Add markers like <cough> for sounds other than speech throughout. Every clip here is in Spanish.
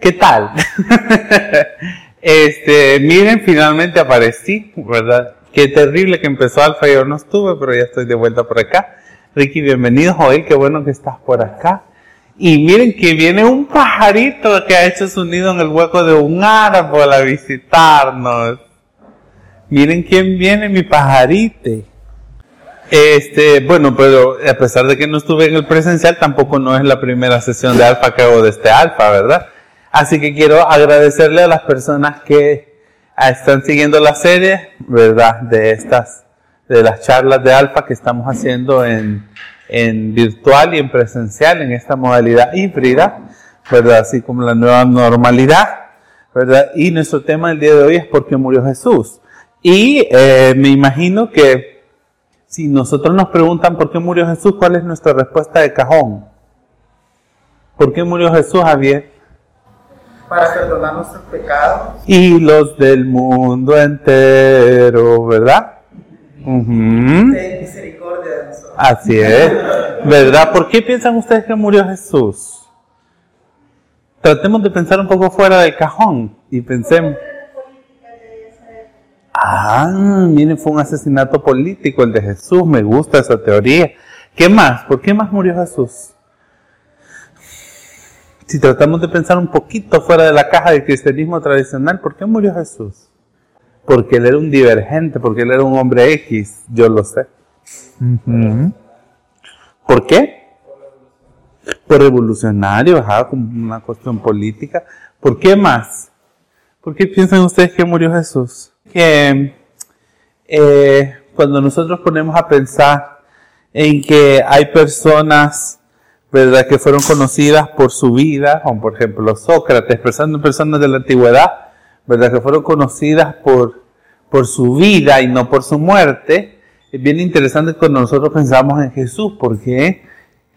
¿Qué tal? <laughs> este, miren, finalmente aparecí, ¿verdad? Qué terrible que empezó Alfa y yo no estuve, pero ya estoy de vuelta por acá. Ricky, bienvenido, Joel, qué bueno que estás por acá. Y miren que viene un pajarito que ha hecho su nido en el hueco de un árbol a visitarnos. Miren quién viene, mi pajarite. Este, bueno, pero a pesar de que no estuve en el presencial, tampoco no es la primera sesión de alfa que hago de este alfa, ¿verdad? Así que quiero agradecerle a las personas que están siguiendo la serie, ¿verdad? De estas, de las charlas de alfa que estamos haciendo en, en virtual y en presencial, en esta modalidad híbrida, ¿verdad? Así como la nueva normalidad, ¿verdad? Y nuestro tema del día de hoy es ¿por qué murió Jesús? Y eh, me imagino que si nosotros nos preguntan por qué murió Jesús, ¿cuál es nuestra respuesta de cajón? ¿Por qué murió Jesús, Javier? Para perdonar nuestros pecados. Y los del mundo entero, ¿verdad? De misericordia de nosotros. Así es. ¿Verdad? ¿Por qué piensan ustedes que murió Jesús? Tratemos de pensar un poco fuera del cajón y pensemos. Ah, miren, fue un asesinato político el de Jesús, me gusta esa teoría. ¿Qué más? ¿Por qué más murió Jesús? Si tratamos de pensar un poquito fuera de la caja del cristianismo tradicional, ¿por qué murió Jesús? Porque él era un divergente, porque él era un hombre X, yo lo sé. ¿Por qué? Por revolucionario, ajá, como una cuestión política. ¿Por qué más? ¿Por qué piensan ustedes que murió Jesús? que eh, cuando nosotros ponemos a pensar en que hay personas, ¿verdad?, que fueron conocidas por su vida, como por ejemplo Sócrates, personas, de la antigüedad, ¿verdad?, que fueron conocidas por, por su vida y no por su muerte, es bien interesante cuando nosotros pensamos en Jesús, ¿por qué?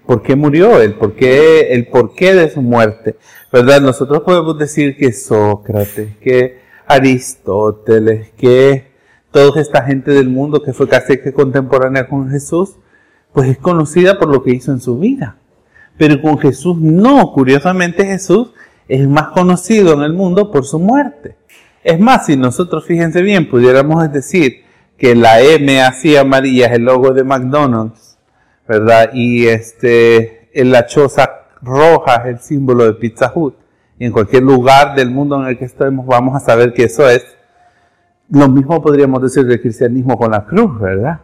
¿Por qué murió él? ¿Por qué, el porqué de su muerte? ¿Verdad? Nosotros podemos decir que Sócrates, que Aristóteles, que toda esta gente del mundo que fue casi que contemporánea con Jesús, pues es conocida por lo que hizo en su vida. Pero con Jesús no, curiosamente Jesús es más conocido en el mundo por su muerte. Es más, si nosotros, fíjense bien, pudiéramos decir que la M así amarilla es el logo de McDonald's, ¿verdad? Y este, en la choza roja es el símbolo de Pizza Hut en cualquier lugar del mundo en el que estemos vamos a saber que eso es. Lo mismo podríamos decir del cristianismo con la cruz, ¿verdad?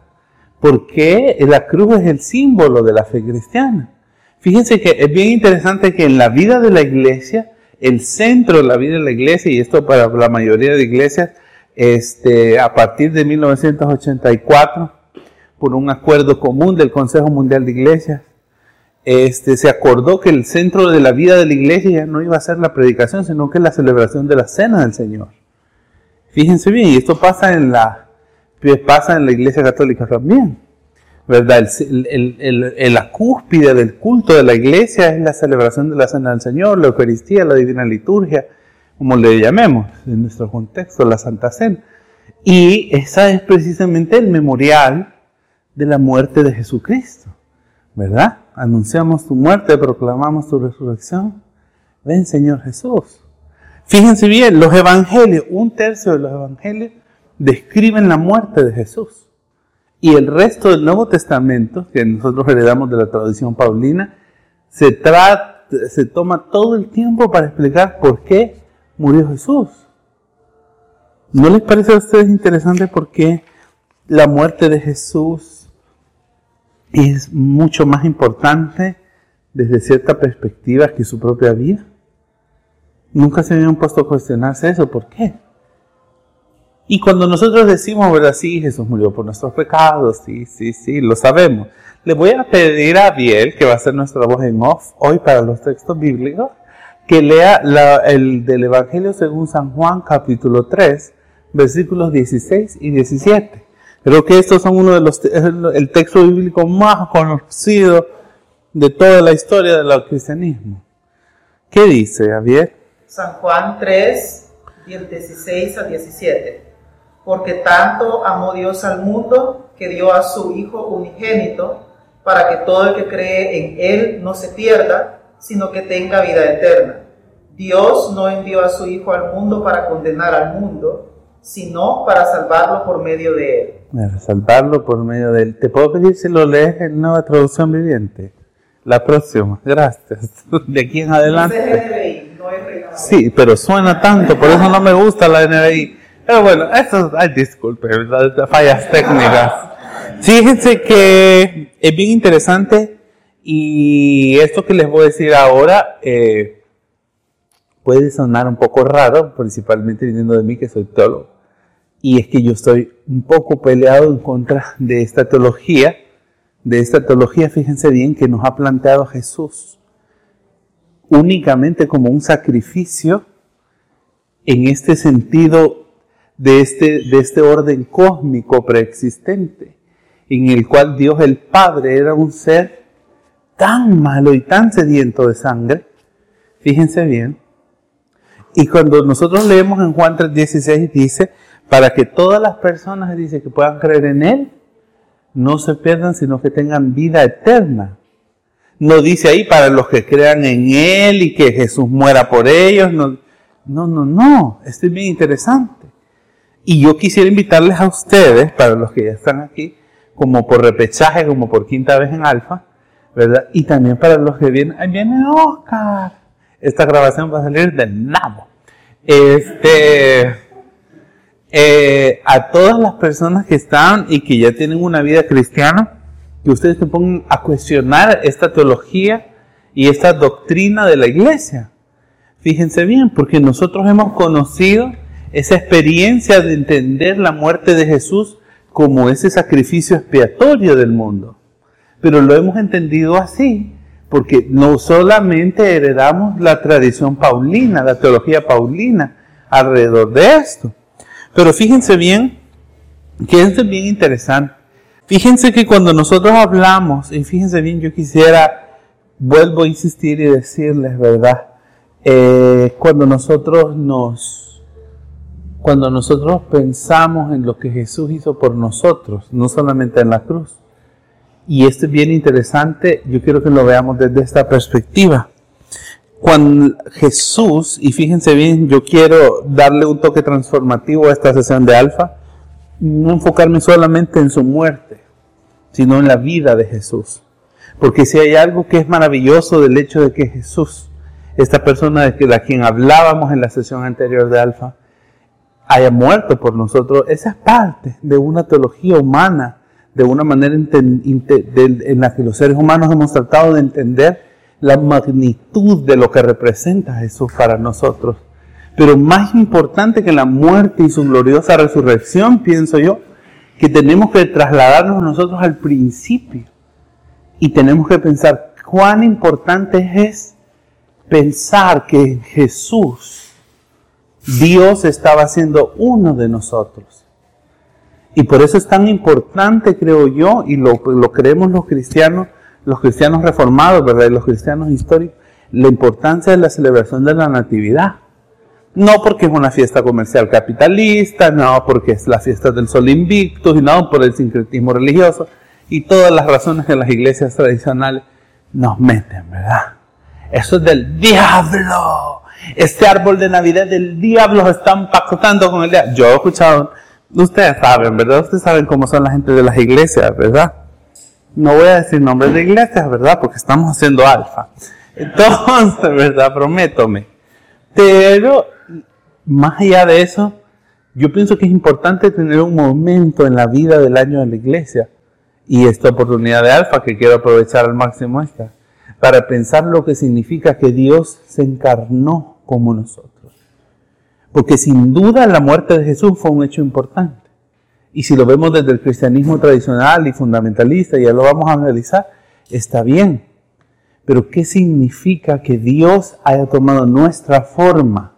Porque la cruz es el símbolo de la fe cristiana. Fíjense que es bien interesante que en la vida de la iglesia, el centro de la vida de la iglesia, y esto para la mayoría de iglesias, este, a partir de 1984, por un acuerdo común del Consejo Mundial de Iglesias, este, se acordó que el centro de la vida de la iglesia no iba a ser la predicación, sino que la celebración de la cena del Señor. Fíjense bien, y esto pasa en la, pasa en la iglesia católica también. ¿Verdad? El, la cúspide del culto de la iglesia es la celebración de la cena del Señor, la Eucaristía, la divina liturgia, como le llamemos en nuestro contexto, la Santa Cena. Y esa es precisamente el memorial de la muerte de Jesucristo. ¿verdad? Anunciamos tu muerte, proclamamos tu resurrección. Ven, Señor Jesús. Fíjense bien, los evangelios, un tercio de los evangelios describen la muerte de Jesús. Y el resto del Nuevo Testamento, que nosotros heredamos de la tradición paulina, se, trata, se toma todo el tiempo para explicar por qué murió Jesús. ¿No les parece a ustedes interesante por qué la muerte de Jesús es mucho más importante desde cierta perspectiva que su propia vida. Nunca se habían puesto a cuestionarse eso, ¿por qué? Y cuando nosotros decimos, ¿verdad? Sí, Jesús murió por nuestros pecados, sí, sí, sí, lo sabemos. Le voy a pedir a Biel, que va a ser nuestra voz en off hoy para los textos bíblicos, que lea el del Evangelio según San Juan capítulo 3, versículos 16 y 17. Creo que estos son uno de los el texto bíblico más conocido de toda la historia del cristianismo. ¿Qué dice, Javier? San Juan 3, 16 a 17. Porque tanto amó Dios al mundo que dio a su Hijo unigénito para que todo el que cree en Él no se pierda, sino que tenga vida eterna. Dios no envió a su Hijo al mundo para condenar al mundo, sino para salvarlo por medio de él. Para salvarlo por medio de él. ¿Te puedo pedir si lo lees en nueva traducción viviente? La próxima, gracias. <laughs> De aquí en adelante. Sí, pero suena tanto, por eso no me gusta la NBI. Pero bueno, eso, ay, disculpe, fallas técnicas. Fíjense que es bien interesante y esto que les voy a decir ahora eh, puede sonar un poco raro, principalmente viniendo de mí que soy teólogo. Y es que yo estoy un poco peleado en contra de esta teología, de esta teología, fíjense bien, que nos ha planteado Jesús únicamente como un sacrificio en este sentido de este, de este orden cósmico preexistente, en el cual Dios el Padre era un ser tan malo y tan sediento de sangre, fíjense bien, y cuando nosotros leemos en Juan 3:16 dice, para que todas las personas, dice, que puedan creer en Él, no se pierdan, sino que tengan vida eterna. No dice ahí para los que crean en Él y que Jesús muera por ellos. No, no, no, no. Esto es bien interesante. Y yo quisiera invitarles a ustedes, para los que ya están aquí, como por repechaje, como por quinta vez en alfa, ¿verdad? Y también para los que vienen, ahí viene Oscar. Esta grabación va a salir del nabo. Este, eh, a todas las personas que están y que ya tienen una vida cristiana, que ustedes se pongan a cuestionar esta teología y esta doctrina de la iglesia. Fíjense bien, porque nosotros hemos conocido esa experiencia de entender la muerte de Jesús como ese sacrificio expiatorio del mundo. Pero lo hemos entendido así, porque no solamente heredamos la tradición paulina, la teología paulina alrededor de esto. Pero fíjense bien, que esto es bien interesante. Fíjense que cuando nosotros hablamos, y fíjense bien, yo quisiera, vuelvo a insistir y decirles, ¿verdad? Eh, cuando nosotros nos cuando nosotros pensamos en lo que Jesús hizo por nosotros, no solamente en la cruz. Y esto es bien interesante, yo quiero que lo veamos desde esta perspectiva. Cuando Jesús, y fíjense bien, yo quiero darle un toque transformativo a esta sesión de Alfa, no enfocarme solamente en su muerte, sino en la vida de Jesús. Porque si hay algo que es maravilloso del hecho de que Jesús, esta persona de la quien hablábamos en la sesión anterior de Alfa, haya muerto por nosotros, esa es parte de una teología humana, de una manera en la que los seres humanos hemos tratado de entender la magnitud de lo que representa Jesús para nosotros. Pero más importante que la muerte y su gloriosa resurrección, pienso yo, que tenemos que trasladarnos nosotros al principio y tenemos que pensar cuán importante es pensar que Jesús Dios estaba siendo uno de nosotros. Y por eso es tan importante, creo yo, y lo, creemos los cristianos, los cristianos reformados, ¿verdad? los cristianos históricos, la importancia de la celebración de la Natividad. No porque es una fiesta comercial capitalista, no porque es la fiesta del sol invicto, y no por el sincretismo religioso y todas las razones que las iglesias tradicionales nos meten, ¿verdad? Eso es del diablo. Este árbol de Navidad del diablo están pactando con el diablo. Yo he escuchado, ustedes saben, ¿verdad? Ustedes saben cómo son la gente de las iglesias, ¿verdad? No voy a decir nombres de iglesias, ¿verdad? Porque estamos haciendo alfa. Entonces, ¿verdad? Prométome. Pero, más allá de eso, yo pienso que es importante tener un momento en la vida del año de la iglesia y esta oportunidad de alfa que quiero aprovechar al máximo esta para pensar lo que significa que Dios se encarnó como nosotros. Porque sin duda la muerte de Jesús fue un hecho importante. Y si lo vemos desde el cristianismo tradicional y fundamentalista, ya lo vamos a analizar, está bien. Pero ¿qué significa que Dios haya tomado nuestra forma?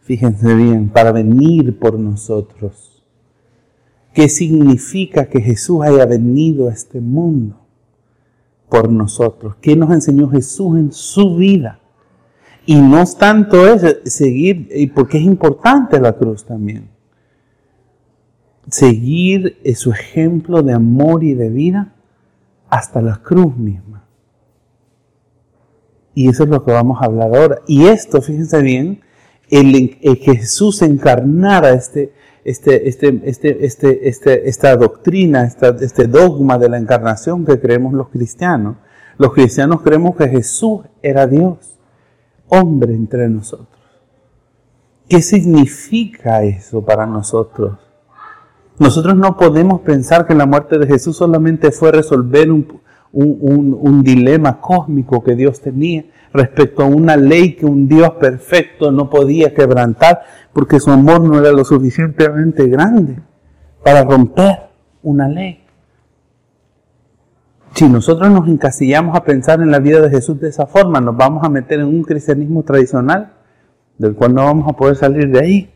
Fíjense bien, para venir por nosotros. ¿Qué significa que Jesús haya venido a este mundo? Por nosotros. ¿Qué nos enseñó Jesús en su vida? Y no es tanto es seguir, y porque es importante la cruz también. Seguir su ejemplo de amor y de vida hasta la cruz misma. Y eso es lo que vamos a hablar ahora. Y esto, fíjense bien, el, que Jesús encarnara este, este, este, este, este, este, esta doctrina, este dogma de la encarnación que creemos los cristianos. Los cristianos creemos que Jesús era Dios, hombre entre nosotros. ¿Qué significa eso para nosotros? Nosotros no podemos pensar que la muerte de Jesús solamente fue resolver un, un, dilema cósmico que Dios tenía respecto a una ley que un Dios perfecto no podía quebrantar porque su amor no era lo suficientemente grande para romper una ley. Si nosotros nos encasillamos a pensar en la vida de Jesús de esa forma, nos vamos a meter en un cristianismo tradicional del cual no vamos a poder salir de ahí.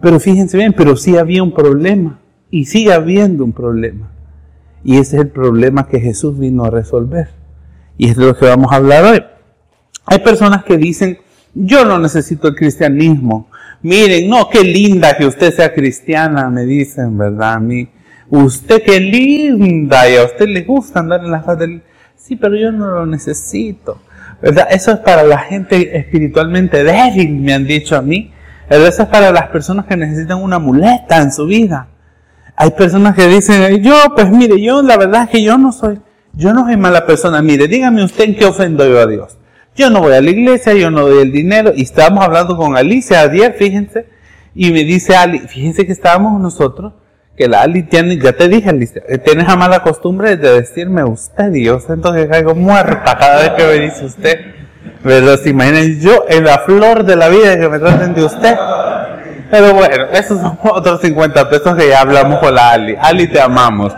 Pero fíjense bien, pero sí había un problema y sigue habiendo un problema. Y ese es el problema que Jesús vino a resolver. Y es de lo que vamos a hablar hoy. Hay personas que dicen, yo no necesito el cristianismo. Miren, no, qué linda que usted sea cristiana, me dicen, ¿verdad? A mí, usted qué linda y a usted le gusta andar en la faz del... Sí, pero yo no lo necesito. ¿Verdad? Eso es para la gente espiritualmente débil, me han dicho a mí. Eso es para las personas que necesitan una muleta en su vida. Hay personas que dicen, yo, pues mire, yo la verdad es que yo no soy, yo no soy mala persona. Mire, dígame usted en qué ofendo yo a Dios. Yo no voy a la iglesia, yo no doy el dinero. Y estábamos hablando con Alicia ayer, fíjense, y me dice Ali, fíjense que estábamos nosotros, que la Ali tiene, ya te dije Alicia, eh, tienes a mala costumbre de decirme usted, Dios, entonces caigo muerta cada vez que me dice usted. Pero se imaginan yo en la flor de la vida que me traten de usted. Pero bueno, esos son <laughs> otros 50 pesos que ya hablamos con la Ali. Ali, te amamos.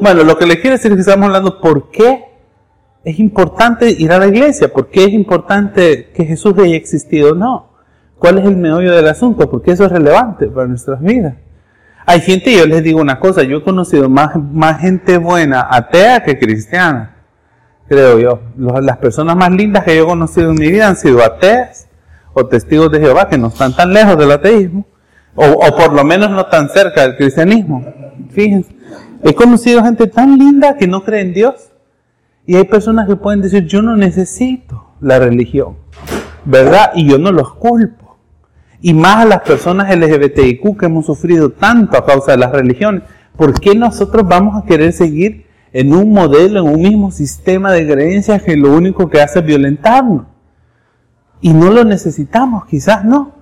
Bueno, lo que le quiero decir es que estamos hablando por qué es importante ir a la iglesia, por qué es importante que Jesús haya existido no. ¿Cuál es el meollo del asunto? Porque eso es relevante para nuestras vidas. Hay gente, yo les digo una cosa, yo he conocido más, más gente buena atea que cristiana, creo yo. Las personas más lindas que yo he conocido en mi vida han sido ateas o testigos de Jehová que no están tan lejos del ateísmo, o, por lo menos no tan cerca del cristianismo. Fíjense, he conocido gente tan linda que no cree en Dios. Y hay personas que pueden decir, yo no necesito la religión, ¿verdad? Y yo no los culpo. Y más a las personas LGBTIQ que hemos sufrido tanto a causa de las religiones. ¿Por qué nosotros vamos a querer seguir en un modelo, en un mismo sistema de creencias que lo único que hace es violentarnos? Y no lo necesitamos, quizás no.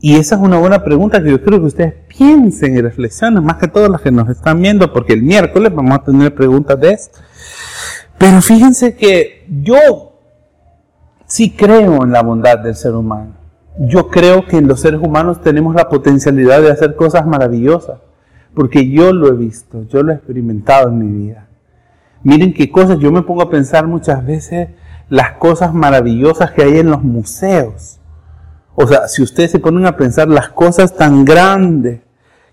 Y esa es una buena pregunta que yo creo que ustedes piensen y reflexionen, más que todos los que nos están viendo, porque el miércoles vamos a tener preguntas de esto. Pero fíjense que yo sí creo en la bondad del ser humano. Yo creo que en los seres humanos tenemos la potencialidad de hacer cosas maravillosas, porque yo lo he visto, yo lo he experimentado en mi vida. Miren qué cosas, yo me pongo a pensar muchas veces las cosas maravillosas que hay en los museos. O sea, si ustedes se ponen a pensar las cosas tan grandes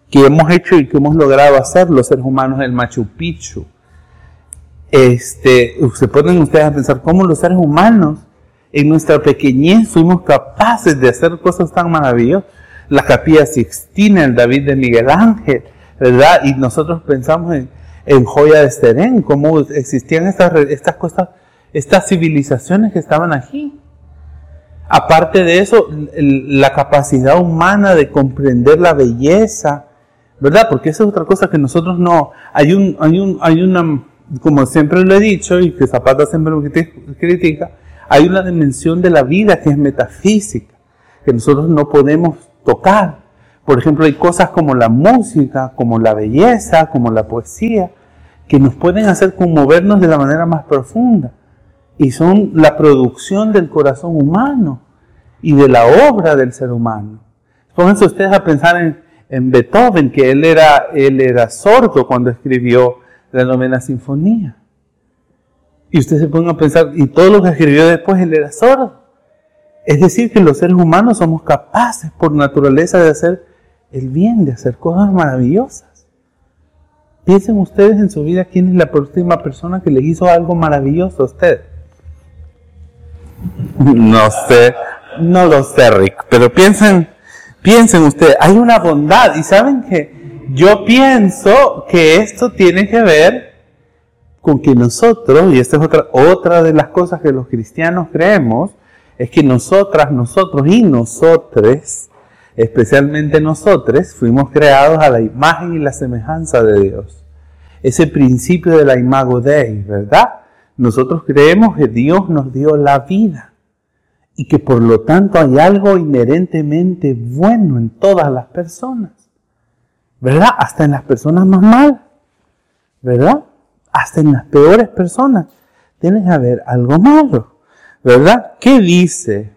que hemos hecho y que hemos logrado hacer los seres humanos en el Machu Picchu, este, se ponen ustedes a pensar cómo los seres humanos en nuestra pequeñez fuimos capaces de hacer cosas tan maravillosas. La capilla Sixtina, el David de Miguel Ángel, ¿verdad? Y nosotros pensamos en, en Joya de Esterén, cómo existían estas, estas cosas estas civilizaciones que estaban aquí. Aparte de eso, la capacidad humana de comprender la belleza, ¿verdad? Porque esa es otra cosa que nosotros no. Hay un, hay un, hay una, como siempre lo he dicho y que Zapata siempre lo critica, hay una dimensión de la vida que es metafísica, que nosotros no podemos tocar. Por ejemplo, hay cosas como la música, como la belleza, como la poesía, que nos pueden hacer conmovernos de la manera más profunda y son la producción del corazón humano y de la obra del ser humano. Pónganse ustedes a pensar en, en Beethoven, que él era, él era sordo cuando escribió la novena sinfonía. Y ustedes se ponen a pensar, y todo lo que escribió después, él era sordo. Es decir, que los seres humanos somos capaces por naturaleza de hacer el bien, de hacer cosas maravillosas. Piensen ustedes en su vida quién es la próxima persona que les hizo algo maravilloso a ustedes. <laughs> No sé, no lo sé, Rick, pero piensen, piensen ustedes, hay una bondad y saben que yo pienso que esto tiene que ver con que nosotros, y esta es otra, otra de las cosas que los cristianos creemos, es que nosotras, nosotros y nosotres, especialmente nosotros, fuimos creados a la imagen y la semejanza de Dios. Ese principio de la imago Dei, ¿verdad? Nosotros creemos que Dios nos dio la vida y que por lo tanto hay algo inherentemente bueno en todas las personas. ¿Verdad? Hasta en las personas más malas. ¿Verdad? Hasta en las peores personas. Tiene que haber algo malo. ¿Verdad? ¿Qué dice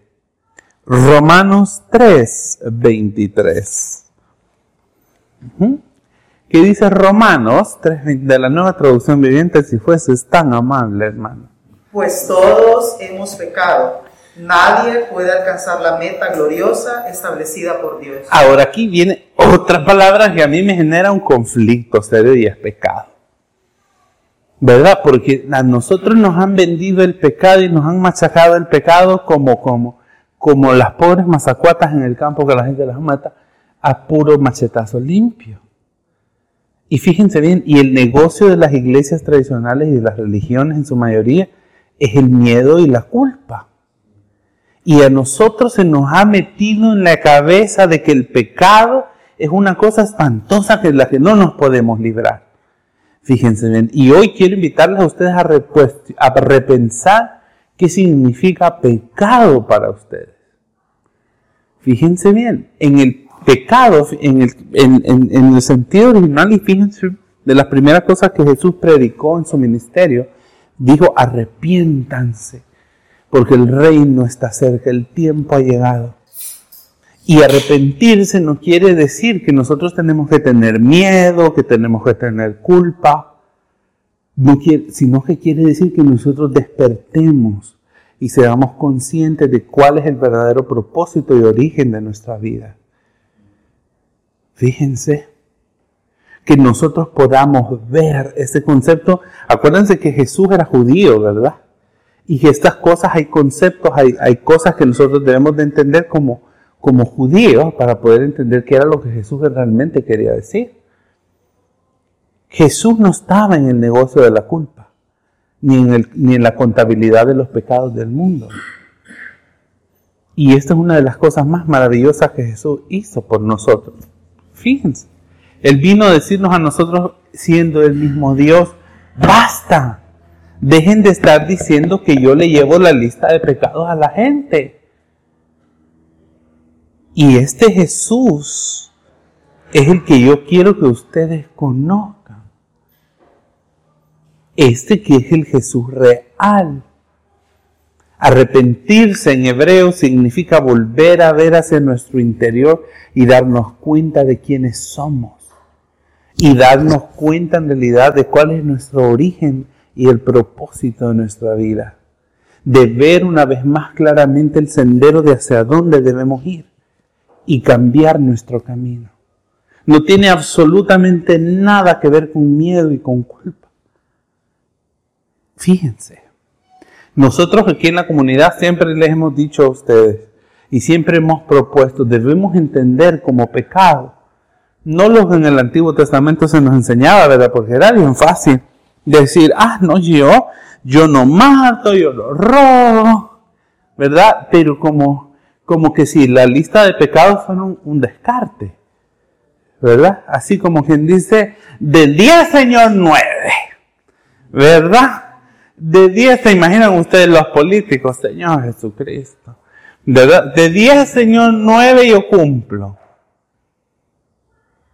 Romanos 3, 23? ¿Qué dice Romanos 3, de la nueva traducción viviente? Si fueses tan amable, hermano. Pues todos hemos pecado Nadie puede alcanzar la meta gloriosa establecida por Dios. Ahora aquí viene otra palabra que a mí me genera un conflicto serio y es pecado. ¿Verdad? Porque a nosotros nos han vendido el pecado y nos han machacado el pecado como, como, como las pobres mazacuatas en el campo que la gente las mata a puro machetazo limpio. Y fíjense bien, y el negocio de las iglesias tradicionales y de las religiones en su mayoría es el miedo y la culpa. Y a nosotros se nos ha metido en la cabeza de que el pecado es una cosa espantosa que la que no nos podemos librar. Fíjense bien. Y hoy quiero invitarles a ustedes a, repensar qué significa pecado para ustedes. Fíjense bien, en el pecado, en el, en el sentido original, y fíjense de las primeras cosas que Jesús predicó en su ministerio, dijo, arrepiéntanse porque el reino está cerca, el tiempo ha llegado. Y arrepentirse no quiere decir que nosotros tenemos que tener miedo, que tenemos que tener culpa, sino que quiere decir que nosotros despertemos y seamos conscientes de cuál es el verdadero propósito y origen de nuestra vida. Fíjense, que nosotros podamos ver ese concepto. Acuérdense que Jesús era judío, ¿verdad? Y estas cosas hay conceptos, hay, hay cosas que nosotros debemos de entender como, como judíos para poder entender qué era lo que Jesús realmente quería decir. Jesús no estaba en el negocio de la culpa, ni en, el, ni en la contabilidad de los pecados del mundo. Y esta es una de las cosas más maravillosas que Jesús hizo por nosotros. Fíjense, Él vino a decirnos a nosotros, siendo el mismo Dios, basta, Dejen de estar diciendo que yo le llevo la lista de pecados a la gente. Y este Jesús es el que yo quiero que ustedes conozcan. Este que es el Jesús real. Arrepentirse en hebreo significa volver a ver hacia nuestro interior y darnos cuenta de quiénes somos. Y darnos cuenta en realidad de cuál es nuestro origen y el propósito de nuestra vida, de ver una vez más claramente el sendero de hacia dónde debemos ir y cambiar nuestro camino. No tiene absolutamente nada que ver con miedo y con culpa. Fíjense, nosotros aquí en la comunidad siempre les hemos dicho a ustedes y siempre hemos propuesto, debemos entender como pecado, no lo que en el Antiguo Testamento se nos enseñaba, ¿verdad? Porque era bien fácil decir, ah, no, yo, yo no mato, yo no robo, ¿verdad? Pero como, como que si la lista de pecados fuera un, descarte, ¿verdad? Así como quien dice, de 10, Señor, 9, ¿verdad? De 10 se imaginan ustedes los políticos, Señor Jesucristo. ¿verdad? De 10, Señor, 9 yo cumplo.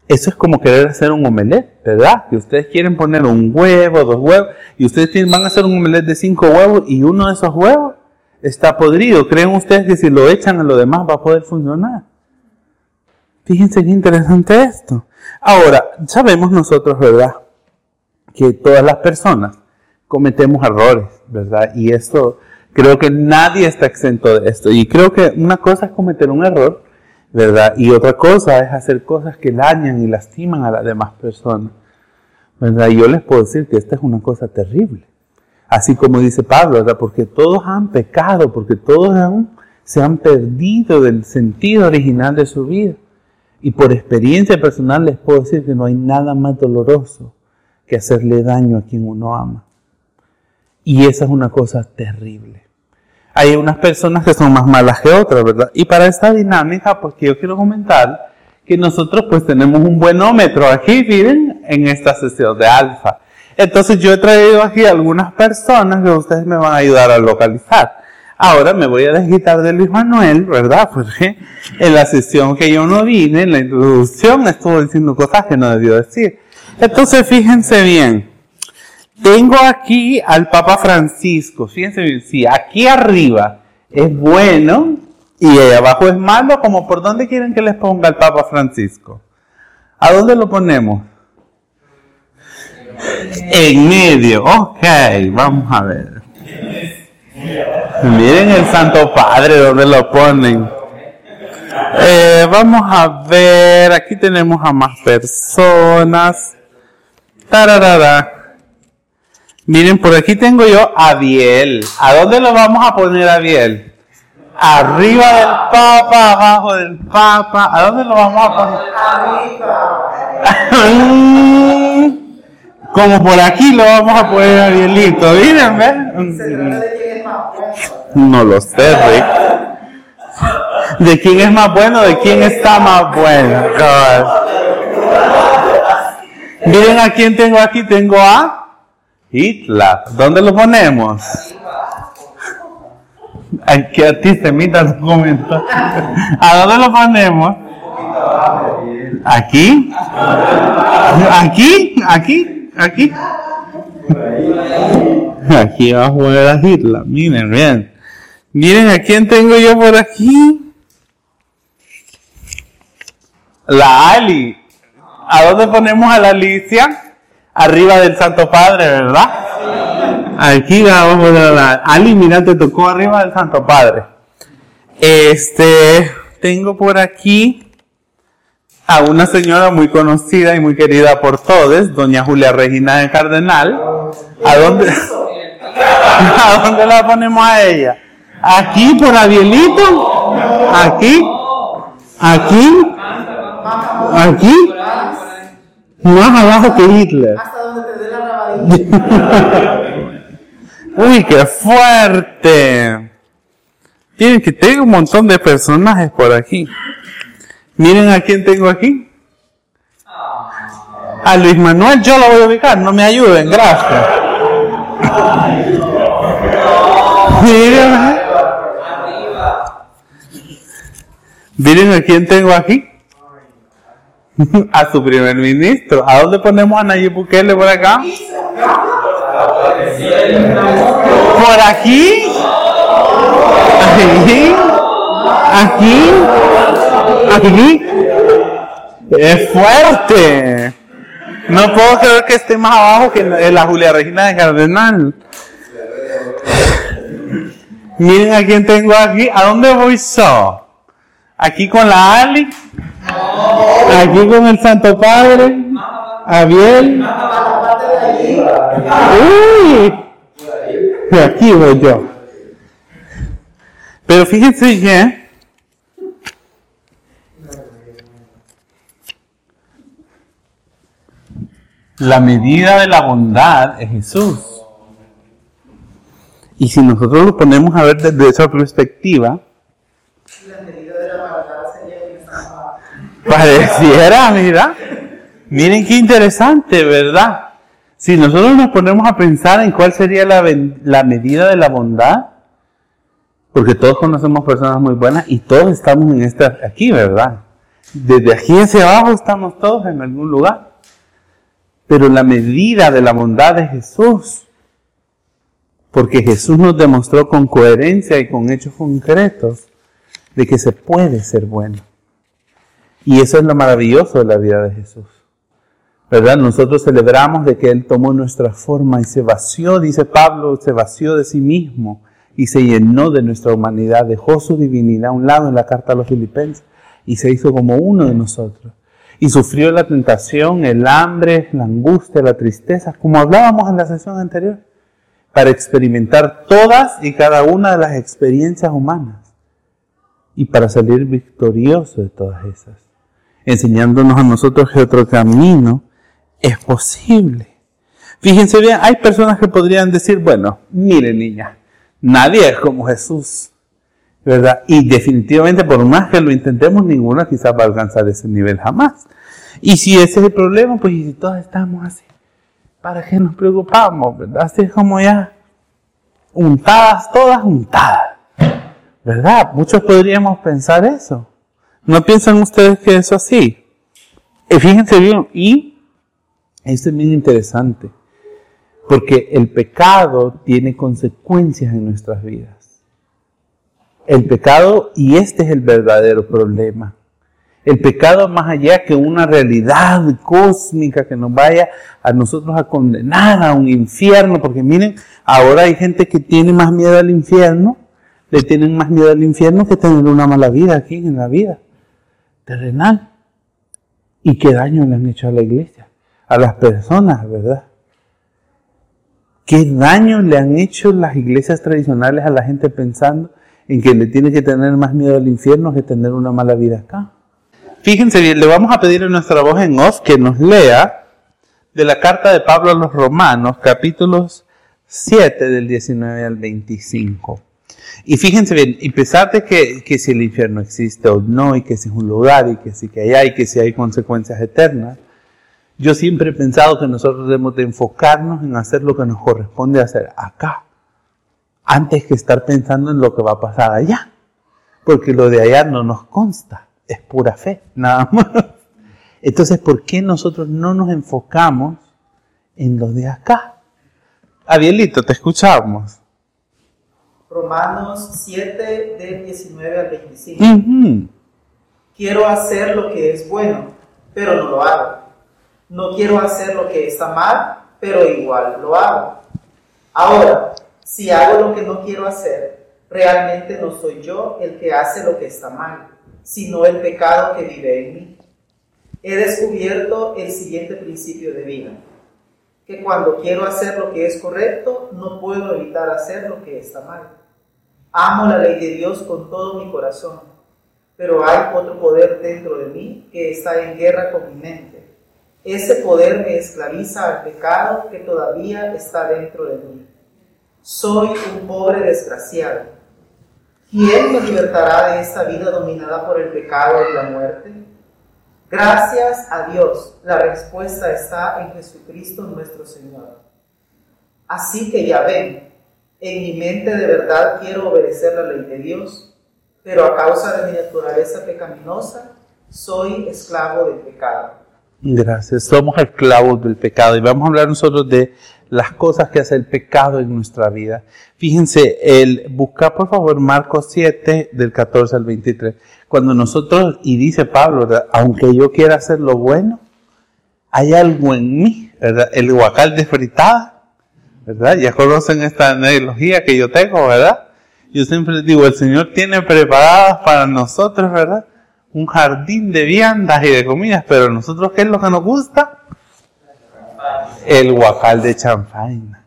Eso es como querer hacer un omelette, ¿verdad? Que ustedes quieren poner un huevo, dos huevos, y ustedes van a hacer un omelette de cinco huevos y uno de esos huevos está podrido. ¿Creen ustedes que si lo echan a lo demás va a poder funcionar? Fíjense qué interesante esto. Ahora, sabemos nosotros, ¿verdad? Que todas las personas cometemos errores, ¿verdad? Y esto, creo que nadie está exento de esto. Y creo que una cosa es cometer un error Y otra cosa es hacer cosas que dañan y lastiman a las demás personas, ¿verdad? Yo les puedo decir que esta es una cosa terrible. Así como dice Pablo. Porque todos han pecado, porque todos se han perdido del sentido original de su vida. Y por experiencia personal les puedo decir que no hay nada más doloroso que hacerle daño a quien uno ama. Y esa es una cosa terrible. Hay unas personas que son más malas que otras, ¿verdad? Y para esta dinámica, pues que yo quiero comentar que nosotros pues tenemos un buenómetro aquí, miren, en esta sesión de alfa. Entonces yo he traído aquí algunas personas que ustedes me van a ayudar a localizar. Ahora me voy a desquitar de Luis Manuel, ¿verdad? Porque en la sesión que yo no vine, en la introducción, estuvo diciendo cosas que no debió decir. Entonces fíjense bien. Tengo aquí al Papa Francisco. Fíjense bien. Si aquí arriba es bueno y abajo es malo, como por dónde quieren que les ponga el Papa Francisco. ¿A dónde lo ponemos? En medio. Ok, vamos a ver. Miren el Santo Padre, ¿dónde lo ponen? Eh, vamos a ver, aquí tenemos a más personas. Tararara. Miren, por aquí tengo yo a Biel. ¿A dónde lo vamos a poner a Biel? Arriba del Papa, abajo del Papa. ¿A dónde lo vamos a poner? <laughs> Como por aquí lo vamos a poner a Bielito. Miren, ¿ven? No lo sé, Rick. ¿De quién es más bueno? ¿De quién está más bueno? Miren a quién tengo aquí. Tengo a Hitler. ¿Dónde lo ponemos? Ay, que a ti se imita los comentarios. ¿A dónde lo ponemos? ¿Aquí? ¿Aquí? ¿Aquí? ¿Aquí? Aquí abajo a a Hitler. Miren, bien. Miren a quién tengo yo por aquí. La Ali. ¿A dónde ponemos a la Alicia? Arriba del Santo Padre, ¿verdad? Aquí vamos a Ali, mira, te tocó arriba del Santo Padre. Este, tengo por aquí a una señora muy conocida y muy querida por todos, doña Julia Regina de Cardenal. ¿A dónde? <laughs> ¿A dónde la ponemos a ella? ¿Aquí por Abielito? ¿Aquí? ¿Aquí? ¿Aquí? Más abajo que Hitler. Hasta donde te dé la <laughs> Uy, qué fuerte. Miren que tengo un montón de personajes por aquí. Miren a quién tengo aquí. A Luis Manuel yo lo voy a ubicar, no me ayuden, gracias. <laughs> Miren, miren a quién tengo aquí. <laughs> A su primer ministro. ¿A dónde ponemos a Nayib Bukele por acá? ¿Por aquí? ¿Aquí? ¿Aquí? ¿Aquí? Es fuerte. No puedo creer que esté más abajo que la Julia Regina de Cardenal. Miren a quién tengo aquí. ¿A dónde voy yo? Aquí con la Ali. Aquí con el Santo Padre. Abiel. Uy. Aquí voy yo. Pero fíjense que la medida de la bondad es Jesús. Y si nosotros lo ponemos a ver desde esa perspectiva, pareciera, mira, miren qué interesante, ¿verdad? Si nosotros nos ponemos a pensar en cuál sería la, la medida de la bondad, porque todos conocemos personas muy buenas y todos estamos en esta, aquí, ¿verdad? Desde aquí hacia abajo estamos todos en algún lugar. Pero la medida de la bondad de Jesús porque Jesús nos demostró con coherencia y con hechos concretos de que se puede ser bueno. Y eso es lo maravilloso de la vida de Jesús. ¿Verdad? Nosotros celebramos de que Él tomó nuestra forma y se vació, dice Pablo, se vació de sí mismo y se llenó de nuestra humanidad, dejó su divinidad a un lado en la carta a los filipenses y se hizo como uno de nosotros. Y sufrió la tentación, el hambre, la angustia, la tristeza, como hablábamos en la sesión anterior para experimentar todas y cada una de las experiencias humanas y para salir victorioso de todas esas, enseñándonos a nosotros que otro camino es posible. Fíjense bien, hay personas que podrían decir, bueno, mire niña, nadie es como Jesús, ¿verdad? Y definitivamente por más que lo intentemos, ninguna quizás va a alcanzar ese nivel jamás. Y si ese es el problema, pues si todos estamos así, ¿para qué nos preocupamos, verdad? Así es como ya, untadas, todas untadas, ¿verdad? Muchos podríamos pensar eso. ¿No piensan ustedes que eso así? Y fíjense bien, y esto es bien interesante. Porque el pecado tiene consecuencias en nuestras vidas. El pecado, y este es el verdadero problema. El pecado más allá que una realidad cósmica que nos vaya a nosotros a condenar a un infierno, porque miren, ahora hay gente que tiene más miedo al infierno, le tienen más miedo al infierno que tener una mala vida aquí en la vida terrenal. ¿Y qué daño le han hecho a la iglesia? A las personas, ¿verdad? ¿Qué daño le han hecho las iglesias tradicionales a la gente pensando en que le tiene que tener más miedo al infierno que tener una mala vida acá? Fíjense bien, le vamos a pedir a nuestra voz en off que nos lea de la carta de Pablo a los Romanos, capítulos 7 del 19 al 25. Y fíjense bien, y pesar de que, que si el infierno existe o no, y que si es un lugar, y que si que hay, y que si hay consecuencias eternas, yo siempre he pensado que nosotros debemos de enfocarnos en hacer lo que nos corresponde hacer acá, antes que estar pensando en lo que va a pasar allá, porque lo de allá no nos consta, es pura fe, nada <laughs> más. Entonces, ¿por qué nosotros no nos enfocamos en lo de acá? Abielito, te escuchamos. Romanos 7, del 19 al 25. Quiero hacer lo que es bueno, pero no lo hago no quiero hacer lo que está mal, pero igual lo hago. Ahora, si hago lo que no quiero hacer, realmente no soy yo el que hace lo que está mal, sino el pecado que vive en mí. He descubierto el siguiente principio de vida, que cuando quiero hacer lo que es correcto, no puedo evitar hacer lo que está mal. Amo la ley de Dios con todo mi corazón, pero hay otro poder dentro de mí que está en guerra con mi mente ese poder me esclaviza al pecado que todavía está dentro de mí. Soy un pobre desgraciado. ¿Quién me libertará de esta vida dominada por el pecado y la muerte? Gracias a Dios, la respuesta está en Jesucristo nuestro Señor. Así que ya ven, en mi mente de verdad quiero obedecer la ley de Dios, pero a causa de mi naturaleza pecaminosa, soy esclavo del pecado. Gracias. Somos esclavos del pecado y vamos a hablar nosotros de las cosas que hace el pecado en nuestra vida. Fíjense, el buscar por favor Marcos 7 del 14 al 23. Cuando nosotros, y dice Pablo, aunque yo quiera hacer lo bueno, hay algo en mí, ¿verdad? El guacal de fritada, ¿verdad? Ya conocen esta analogía que yo tengo, ¿verdad? Yo siempre digo, el Señor tiene preparadas para nosotros, ¿verdad? un jardín de viandas y de comidas, pero nosotros, ¿qué es lo que nos gusta? El guacal de champaña,